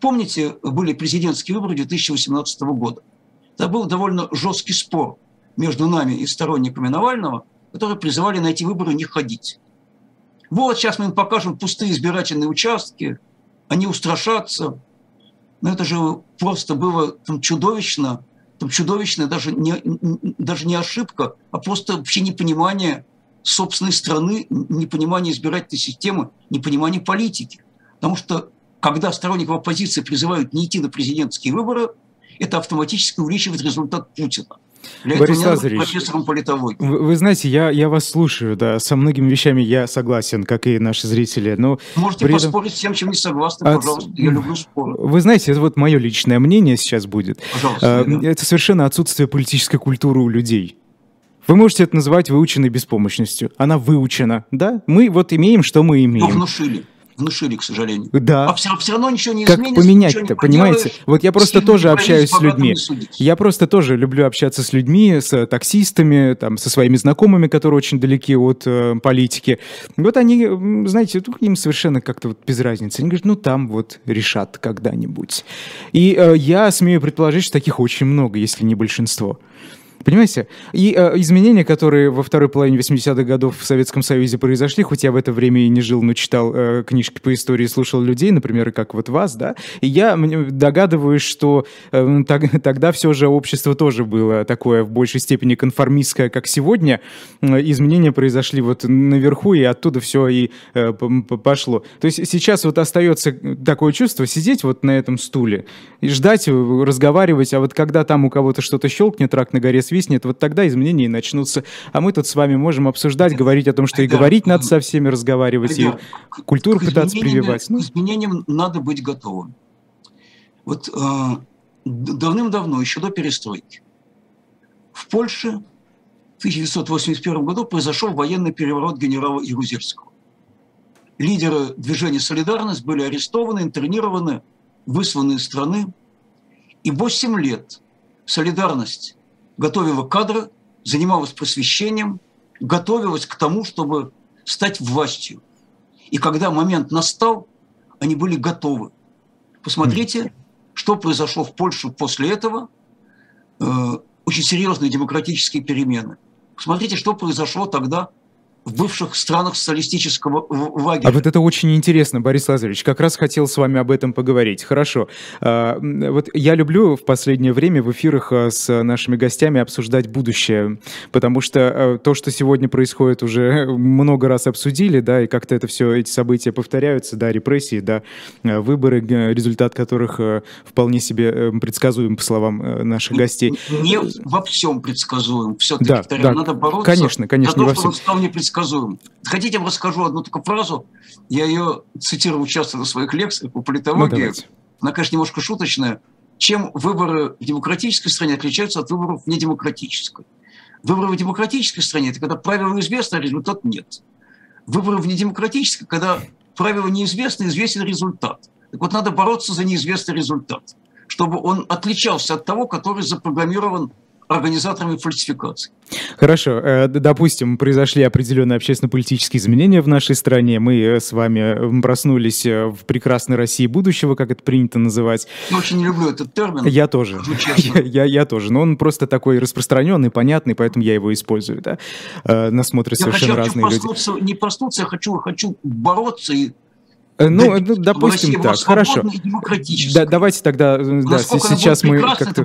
Помните, были президентские выборы 2018 года. Это был довольно жесткий спор между нами и сторонниками Навального, которые призывали на эти выборы не ходить. Вот сейчас мы им покажем пустые избирательные участки, они устрашатся. Но это же просто было там, чудовищно, там чудовищно даже не, даже не ошибка, а просто вообще непонимание собственной страны, непонимание избирательной системы, непонимание политики. Потому что когда сторонников оппозиции призывают не идти на президентские выборы, это автоматически увеличивает результат Путина. Для Борис Лазаревич, профессором политологии. Вы, вы знаете, я, я вас слушаю, да, со многими вещами я согласен, как и наши зрители, но... Можете при поспорить этом... с тем, чем не согласны, От... пожалуйста, я люблю споры. Вы знаете, это вот мое личное мнение сейчас будет. Пожалуйста. А, да. Это совершенно отсутствие политической культуры у людей. Вы можете это называть выученной беспомощностью. Она выучена, да? Мы вот имеем, что мы имеем. Но внушили внушили, к сожалению. Да. А все, все равно ничего не как изменится. Как поменять-то, понимаете? Вот я просто тоже общаюсь с людьми. Я просто тоже люблю общаться с людьми, с таксистами, там, со своими знакомыми, которые очень далеки от э, политики. Вот они, знаете, им совершенно как-то вот без разницы. Они говорят, ну там вот решат когда-нибудь. И э, я смею предположить, что таких очень много, если не большинство. Понимаете? И э, изменения, которые во второй половине 80-х годов в Советском Союзе произошли, хоть я в это время и не жил, но читал э, книжки по истории, слушал людей, например, как вот вас, да, и я догадываюсь, что э, так, тогда все же общество тоже было такое в большей степени конформистское, как сегодня. Э, изменения произошли вот наверху, и оттуда все и э, пошло. То есть сейчас вот остается такое чувство сидеть вот на этом стуле и ждать, э, разговаривать, а вот когда там у кого-то что-то щелкнет, рак на горе свет, свистнет, вот тогда изменения и начнутся. А мы тут с вами можем обсуждать, говорить о том, что и говорить надо со всеми разговаривать, и культуру пытаться прививать. Ну. К изменениям надо быть готовым. Вот э, давным-давно, еще до перестройки, в Польше в 1981 году произошел военный переворот генерала Ярузельского. Лидеры движения «Солидарность» были арестованы, интернированы, высланы из страны. И 8 лет «Солидарность» готовила кадры, занималась просвещением, готовилась к тому, чтобы стать властью. И когда момент настал, они были готовы. Посмотрите, что произошло в Польше после этого. Э, очень серьезные демократические перемены. Посмотрите, что произошло тогда в бывших странах социалистического лагеря. А вот это очень интересно, Борис Лазаревич. Как раз хотел с вами об этом поговорить. Хорошо. А, вот я люблю в последнее время в эфирах а, с нашими гостями обсуждать будущее, потому что а, то, что сегодня происходит, уже много раз обсудили, да, и как-то это все, эти события повторяются, да, репрессии, да, выборы, результат которых вполне себе э, предсказуем, по словам э, наших гостей. Не во всем предсказуем. Все-таки, да, да, надо бороться. Конечно, конечно, не во всем. Предсказуем. Хотите, я расскажу одну только фразу. Я ее цитирую часто на своих лекциях по политологии. Ну, Она, конечно, немножко шуточная. Чем выборы в демократической стране отличаются от выборов в недемократической? Выборы в демократической стране – это когда правила известны, а результат нет. Выборы в недемократической – когда правила неизвестны, известен результат. Так вот, надо бороться за неизвестный результат, чтобы он отличался от того, который запрограммирован организаторами фальсификаций. Хорошо. Э, допустим, произошли определенные общественно-политические изменения в нашей стране. Мы э, с вами проснулись э, в прекрасной России будущего, как это принято называть. Я очень не люблю этот термин. Я тоже. Я, я, я тоже. Но он просто такой распространенный, понятный, поэтому я его использую. Да? Нас смотрят я совершенно хочу, разные хочу люди. Не проснуться, я хочу, хочу бороться и ну, да, допустим так, хорошо. Да, давайте тогда, э, да, сейчас мы как-то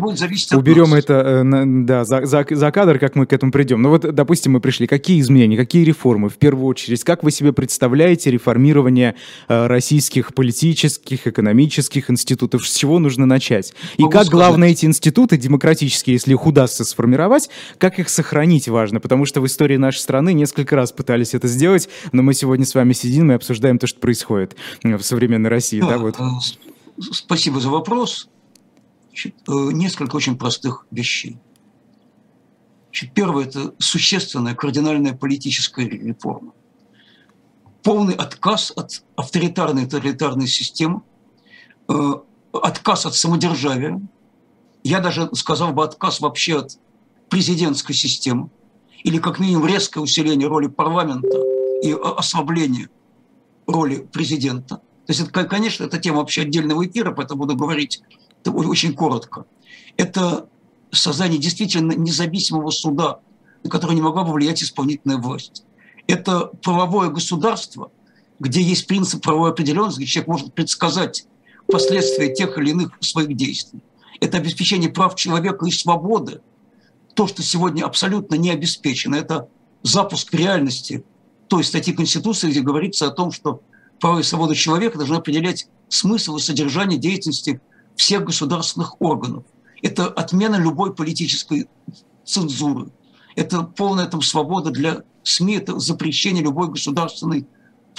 уберем это э, да, за, за, за кадр, как мы к этому придем. Ну вот, допустим, мы пришли. Какие изменения, какие реформы? В первую очередь, как вы себе представляете реформирование российских политических, экономических институтов? С чего нужно начать? И Могу как, сказать. главное, эти институты демократические, если их удастся сформировать, как их сохранить важно? Потому что в истории нашей страны несколько раз пытались это сделать, но мы сегодня с вами сидим и обсуждаем то, что происходит в современной России. Да, вот. Э, спасибо за вопрос. Э, несколько очень простых вещей. Первое – это существенная кардинальная политическая реформа. Полный отказ от авторитарной тоталитарной системы, э, отказ от самодержавия. Я даже сказал бы отказ вообще от президентской системы или как минимум резкое усиление роли парламента и ослабление роли президента. То есть, это, конечно, это тема вообще отдельного эфира, поэтому буду говорить очень коротко. Это создание действительно независимого суда, на который не могла бы влиять исполнительная власть. Это правовое государство, где есть принцип правовой определенности, где человек может предсказать последствия тех или иных своих действий. Это обеспечение прав человека и свободы. То, что сегодня абсолютно не обеспечено, это запуск реальности той статьи Конституции, где говорится о том, что права и свободы человека должны определять смысл и содержание деятельности всех государственных органов. Это отмена любой политической цензуры. Это полная там свобода для СМИ, это запрещение любой государственной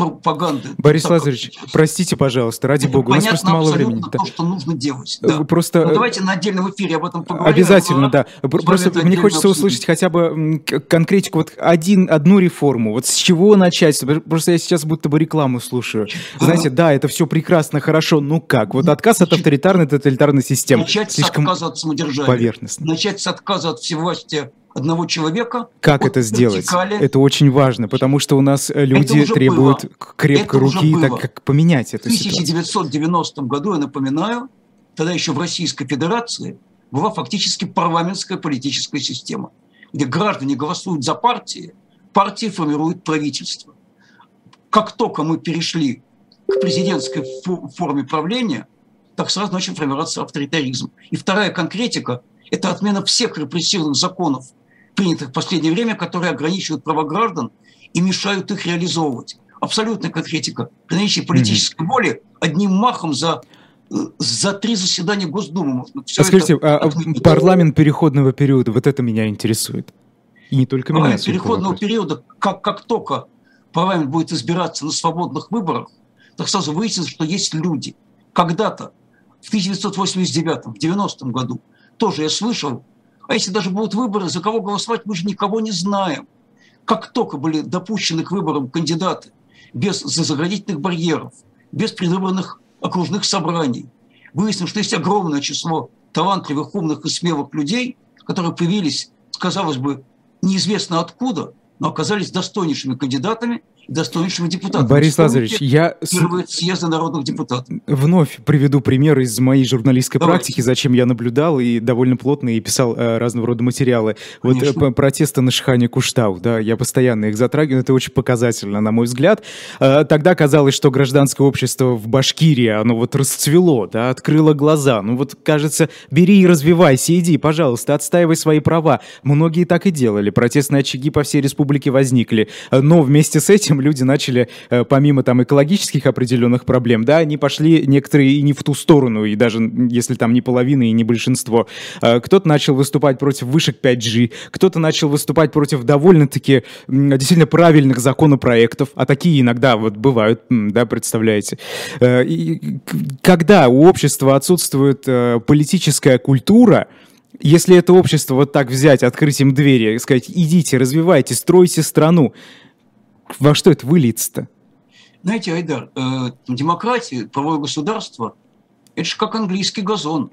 пропаганды. Борис так, Лазаревич, как... простите, пожалуйста, ради бога, у нас просто мало времени. то, что нужно делать. Да. Просто... Ну, давайте на отдельном эфире об этом поговорим. Обязательно, да. Просто мне хочется обсудим. услышать хотя бы конкретику, вот один, одну реформу, вот с чего начать? Просто я сейчас будто бы рекламу слушаю. Знаете, да, это все прекрасно, хорошо, ну как? Вот отказ от авторитарной, тоталитарной системы. Начать Слишком с отказа от самодержания. Поверхностно. Начать с отказа от всевластия одного человека. Как это сделать? Это очень важно, потому что у нас э, люди требуют было. крепкой это руки, так как поменять это. В 1990 ситуацию. году, я напоминаю, тогда еще в Российской Федерации была фактически парламентская политическая система, где граждане голосуют за партии, партии формируют правительство. Как только мы перешли к президентской форме правления, так сразу начал формироваться авторитаризм. И вторая конкретика – это отмена всех репрессивных законов принятых в последнее время, которые ограничивают права граждан и мешают их реализовывать. Абсолютная конкретика. При наличии политической mm-hmm. воли одним махом за за три заседания Госдумы все а Скажите, это... а парламент переходного периода, вот это меня интересует. И не только меня. Парламент переходного периода, как, как только парламент будет избираться на свободных выборах, так сразу выяснится, что есть люди. Когда-то, в 1989 в 90 году, тоже я слышал, а если даже будут выборы, за кого голосовать, мы же никого не знаем. Как только были допущены к выборам кандидаты без заградительных барьеров, без предвыборных окружных собраний, выяснилось, что есть огромное число талантливых, умных и смелых людей, которые появились, казалось бы, неизвестно откуда, но оказались достойнейшими кандидатами достойнейшего депутата. Борис Лазаревич, я... Первый съезда народных депутатов. Вновь приведу пример из моей журналистской Давайте. практики, зачем я наблюдал и довольно плотно и писал э, разного рода материалы. Конечно. Вот э, протесты на Шихане Куштау, да, я постоянно их затрагиваю, это очень показательно, на мой взгляд. Э, тогда казалось, что гражданское общество в Башкирии, оно вот расцвело, да, открыло глаза. Ну вот, кажется, бери и развивайся, иди, пожалуйста, отстаивай свои права. Многие так и делали, протестные очаги по всей республике возникли. Но вместе с этим люди начали, э, помимо там экологических определенных проблем, да, они пошли некоторые и не в ту сторону, и даже если там не половина и не большинство. Э, кто-то начал выступать против вышек 5G, кто-то начал выступать против довольно-таки действительно правильных законопроектов, а такие иногда вот бывают, да, представляете. Э, и когда у общества отсутствует политическая культура, если это общество вот так взять, открыть им двери, сказать, идите, развивайте, стройте страну, во что это выльется-то? Знаете, Айдар, э, демократия, правое государство – это же как английский газон.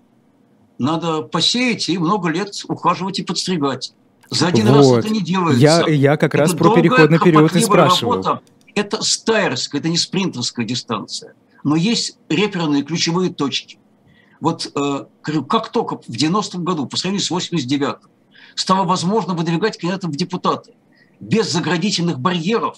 Надо посеять и много лет ухаживать и подстригать. За один вот. раз это не делается. Я, я как это раз про переходный период и спрашивал. Работа. Это стайерская, это не спринтерская дистанция. Но есть реперные ключевые точки. Вот э, как только в 90-м году, по сравнению с 89-м, стало возможно выдвигать кандидатов в депутаты – без заградительных барьеров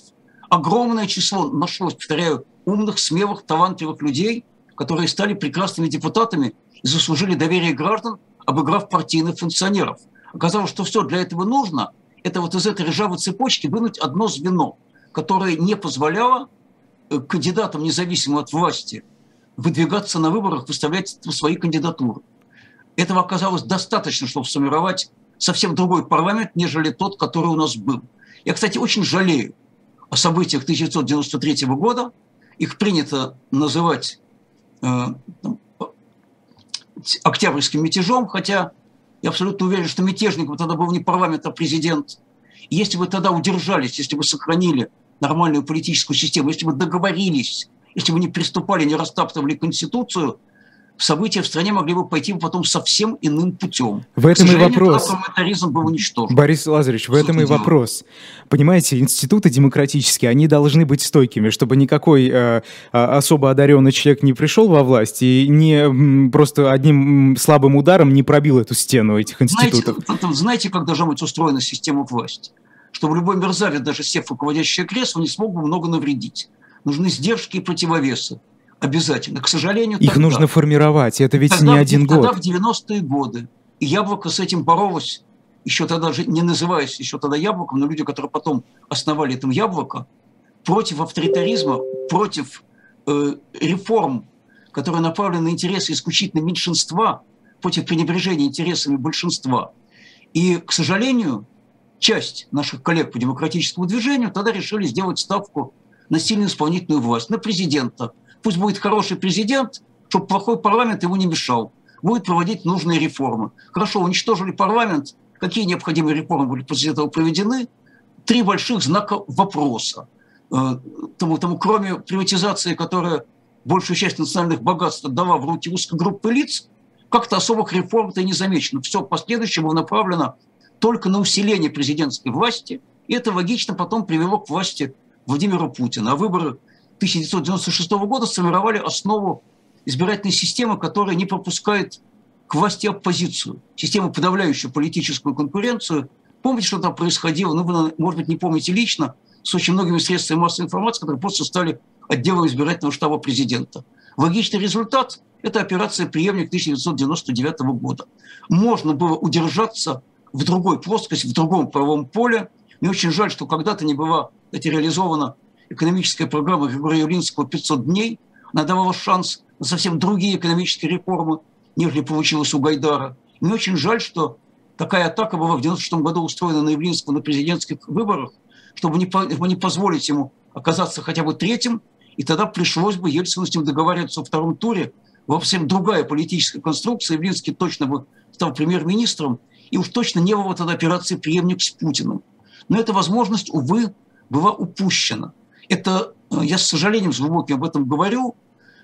огромное число нашлось, повторяю, умных, смелых, талантливых людей, которые стали прекрасными депутатами и заслужили доверие граждан, обыграв партийных функционеров. Оказалось, что все для этого нужно, это вот из этой ржавой цепочки вынуть одно звено, которое не позволяло э, кандидатам, независимо от власти, выдвигаться на выборах, выставлять свои кандидатуры. Этого оказалось достаточно, чтобы сформировать совсем другой парламент, нежели тот, который у нас был. Я, кстати, очень жалею о событиях 1993 года. Их принято называть э, октябрьским мятежом, хотя я абсолютно уверен, что мятежником тогда был не парламент, а президент. И если бы тогда удержались, если бы сохранили нормальную политическую систему, если бы договорились, если бы не приступали, не растаптывали Конституцию, события в стране могли бы пойти потом совсем иным путем. В этом и вопрос. был уничтожен. Борис Лазаревич, в этом и дело. вопрос. Понимаете, институты демократические, они должны быть стойкими, чтобы никакой э, а, особо одаренный человек не пришел во власть и не просто одним слабым ударом не пробил эту стену этих институтов. Знаете, знаете как должна быть устроена система власти? Чтобы любой мерзавец, даже сев руководящее кресло, не смог бы много навредить. Нужны сдержки и противовесы обязательно. К сожалению, Их тогда, нужно формировать, это ведь тогда, не один тогда год. в 90-е годы. И яблоко с этим боролось, еще тогда же, не называясь еще тогда яблоком, но люди, которые потом основали это яблоко, против авторитаризма, против э, реформ, которые направлены на интересы исключительно меньшинства, против пренебрежения интересами большинства. И, к сожалению, часть наших коллег по демократическому движению тогда решили сделать ставку на сильную исполнительную власть, на президента. Пусть будет хороший президент, чтобы плохой парламент ему не мешал. Будет проводить нужные реформы. Хорошо, уничтожили парламент. Какие необходимые реформы были после этого проведены? Три больших знака вопроса. Э, тому, тому, кроме приватизации, которая большую часть национальных богатств отдала в руки узкой группы лиц, как-то особых реформ-то не замечено. Все последующее направлено только на усиление президентской власти. И это логично потом привело к власти Владимира Путина. А выборы 1996 года сформировали основу избирательной системы, которая не пропускает к власти оппозицию, систему, подавляющую политическую конкуренцию. Помните, что там происходило? Ну, вы, может быть, не помните лично, с очень многими средствами массовой информации, которые просто стали отделом избирательного штаба президента. Логичный результат – это операция «Преемник» 1999 года. Можно было удержаться в другой плоскости, в другом правовом поле. Мне очень жаль, что когда-то не была кстати, реализована экономическая программа Григория Явлинского «500 дней». Она давала шанс на совсем другие экономические реформы, нежели получилось у Гайдара. Мне очень жаль, что такая атака была в 1996 году устроена на Явлинского на президентских выборах, чтобы не, чтобы не позволить ему оказаться хотя бы третьим, и тогда пришлось бы Ельцину с ним договариваться во втором туре. Совсем другая политическая конструкция. Явлинский точно бы стал премьер-министром, и уж точно не было тогда операции «Преемник с Путиным». Но эта возможность, увы, была упущена. Это, э, я с сожалением, с глубоким об этом говорю,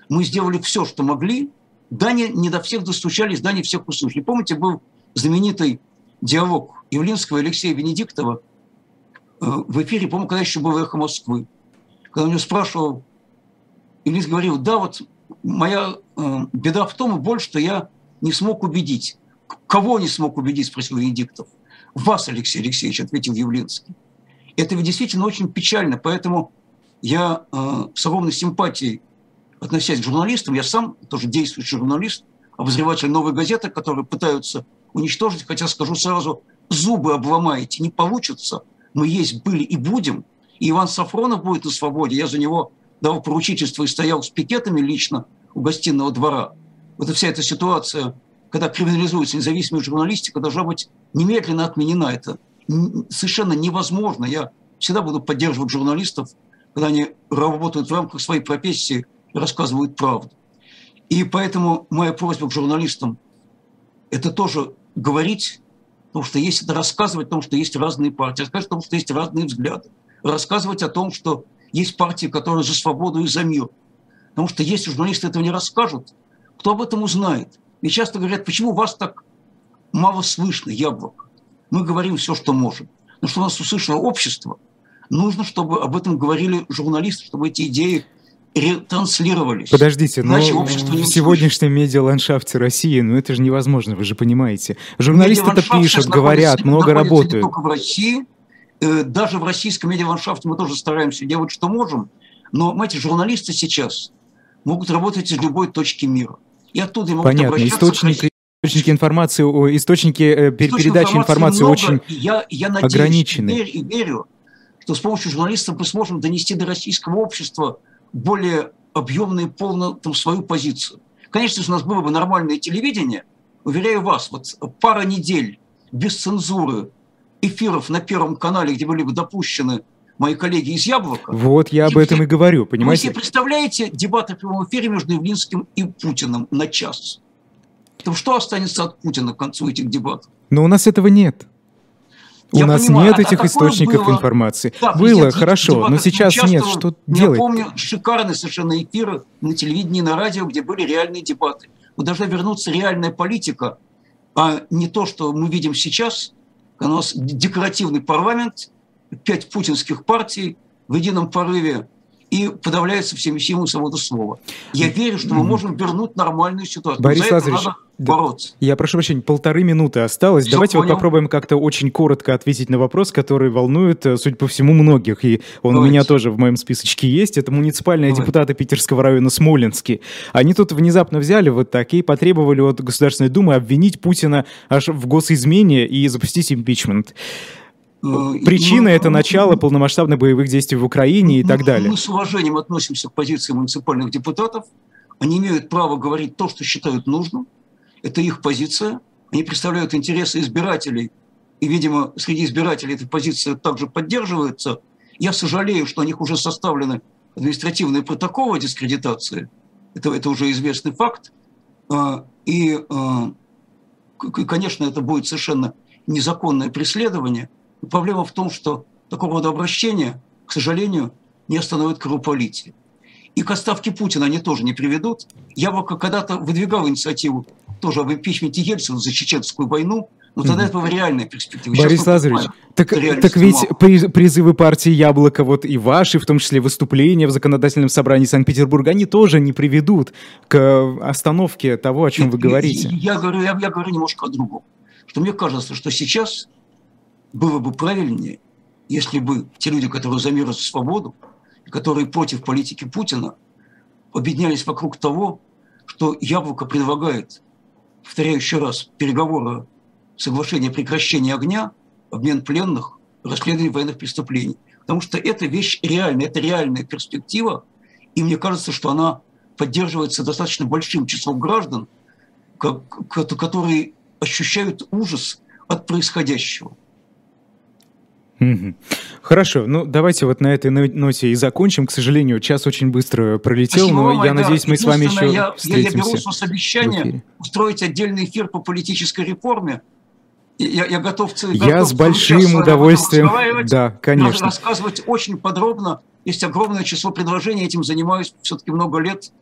мы сделали все, что могли, да, не, не до всех достучались, да, не всех услышали. Помните, был знаменитый диалог Явлинского и Алексея Венедиктова э, в эфире, по-моему, когда еще был «Эхо Москвы», когда у него спрашивал, Явлинский говорил, да, вот моя э, беда в том и боль, что я не смог убедить. Кого не смог убедить, спросил Венедиктов. Вас, Алексей Алексеевич, ответил Явлинский. Это ведь действительно очень печально, поэтому я э, с огромной симпатией относясь к журналистам, я сам тоже действующий журналист, обозреватель новой газеты, которые пытаются уничтожить, хотя скажу сразу, зубы обломаете, не получится. Мы есть были и будем. И Иван Сафронов будет на свободе. Я за него дал поручительство и стоял с пикетами лично у гостиного двора. Вот вся эта ситуация, когда криминализуется независимая журналистика, должна быть немедленно отменена. Это совершенно невозможно. Я всегда буду поддерживать журналистов, когда они работают в рамках своей профессии – рассказывают правду. И поэтому моя просьба к журналистам – это тоже говорить, потому что есть это рассказывать о том, что есть разные партии, рассказывать о том, что есть разные взгляды, рассказывать о том, что есть партии, которые за свободу и за мир. Потому что если журналисты этого не расскажут, кто об этом узнает? И часто говорят, почему вас так мало слышно, яблок? Мы говорим все, что можем. Но что нас услышало общество, нужно, чтобы об этом говорили журналисты, чтобы эти идеи ретранслировались. Подождите, но в сегодняшнем медиаландшафте России, ну это же невозможно, вы же понимаете. Журналисты это пишут, говорят, много работают. Не только в России, э, даже в российском медиаландшафте мы тоже стараемся делать, что можем, но, эти журналисты сейчас могут работать из любой точки мира. И оттуда могут Понятно, источники, источники информации, источники э, передачи информации, информации много, очень я, я надеюсь, ограничены. Верю, и верю, что с помощью журналистов мы сможем донести до российского общества более объемно и полно там, свою позицию. Конечно, если у нас было бы нормальное телевидение, уверяю вас, вот пара недель без цензуры эфиров на Первом канале, где были бы допущены мои коллеги из «Яблока». Вот я об этом и говорю, понимаете? Вы себе представляете дебаты в прямом эфире между Явлинским и Путиным на час? Там что останется от Путина к концу этих дебатов? Но у нас этого нет. У я нас понимаю, нет а, этих источников было, информации. Да, было, хорошо, но сейчас нет. Что делать? Я помню шикарные совершенно эфиры на телевидении, на радио, где были реальные дебаты. Вот должна вернуться реальная политика, а не то, что мы видим сейчас. У нас декоративный парламент, пять путинских партий в едином порыве и подавляется всеми силами свобода слова. Я верю, что мы можем вернуть нормальную ситуацию. Борис Лазаревич, бороться. Я прошу прощения, полторы минуты осталось. Все Давайте понял. вот попробуем как-то очень коротко ответить на вопрос, который волнует, э, судя по всему, многих. И он Давайте. у меня тоже в моем списочке есть. Это муниципальные Давайте. депутаты Питерского района Смоленский. Они тут внезапно взяли вот так и потребовали от Государственной Думы обвинить Путина аж в госизмене и запустить импичмент. Э, Причина – это начало полномасштабных боевых действий в Украине и так далее. Мы с уважением относимся к позиции муниципальных депутатов. Они имеют право говорить то, что считают нужным. Это их позиция. Они представляют интересы избирателей и, видимо, среди избирателей эта позиция также поддерживается. Я сожалею, что у них уже составлены административные протоколы дискредитации. Это, это уже известный факт. А, и, а, конечно, это будет совершенно незаконное преследование. Проблема в том, что такого рода обращения, к сожалению, не остановит кровопролитие. И к отставке Путина они тоже не приведут. Я когда-то выдвигал инициативу тоже об импичменте Ельцина за чеченскую войну, но тогда mm-hmm. это была реальная перспектива. Борис Лазаревич, так, так ведь при, призывы партии «Яблоко», вот и ваши, в том числе выступления в законодательном собрании Санкт-Петербурга, они тоже не приведут к остановке того, о чем вы говорите. Я, я, говорю, я, я говорю немножко о другом. Что мне кажется, что сейчас было бы правильнее, если бы те люди, которые за мир и за свободу, которые против политики Путина, объединялись вокруг того, что Яблоко предлагает, повторяю еще раз, переговоры, соглашение о прекращении огня, обмен пленных, расследование военных преступлений. Потому что это вещь реальная, это реальная перспектива, и мне кажется, что она поддерживается достаточно большим числом граждан, которые ощущают ужас от происходящего. Хорошо, ну давайте вот на этой ноте и закончим. К сожалению, час очень быстро пролетел, Спасибо но вам, я надеюсь, мы с вами еще я, встретимся. Я, я беру с вас обещание устроить отдельный эфир по политической реформе. Я, я готов... Я готов с большим удовольствием, да, конечно. Рассказывать очень подробно. Есть огромное число предложений, этим занимаюсь все-таки много лет.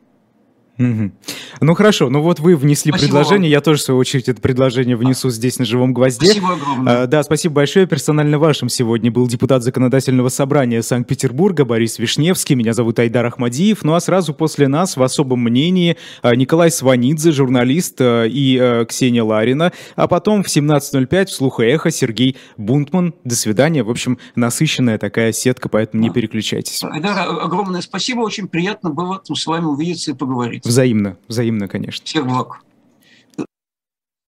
Угу. Ну хорошо, ну вот вы внесли спасибо предложение, вам. я тоже в свою очередь это предложение внесу здесь на живом гвозде. Спасибо огромное. А, да, спасибо большое. Персонально вашим сегодня был депутат Законодательного собрания Санкт-Петербурга Борис Вишневский. Меня зовут Айдар Ахмадиев. Ну а сразу после нас в особом мнении а, Николай Сванидзе, журналист, а, и а, Ксения Ларина. А потом в 17.05 вслух и эхо Сергей Бунтман. До свидания. В общем, насыщенная такая сетка, поэтому не переключайтесь. Айдар, огромное спасибо. Очень приятно было с вами увидеться и поговорить. Взаимно, взаимно, конечно. Всех благ.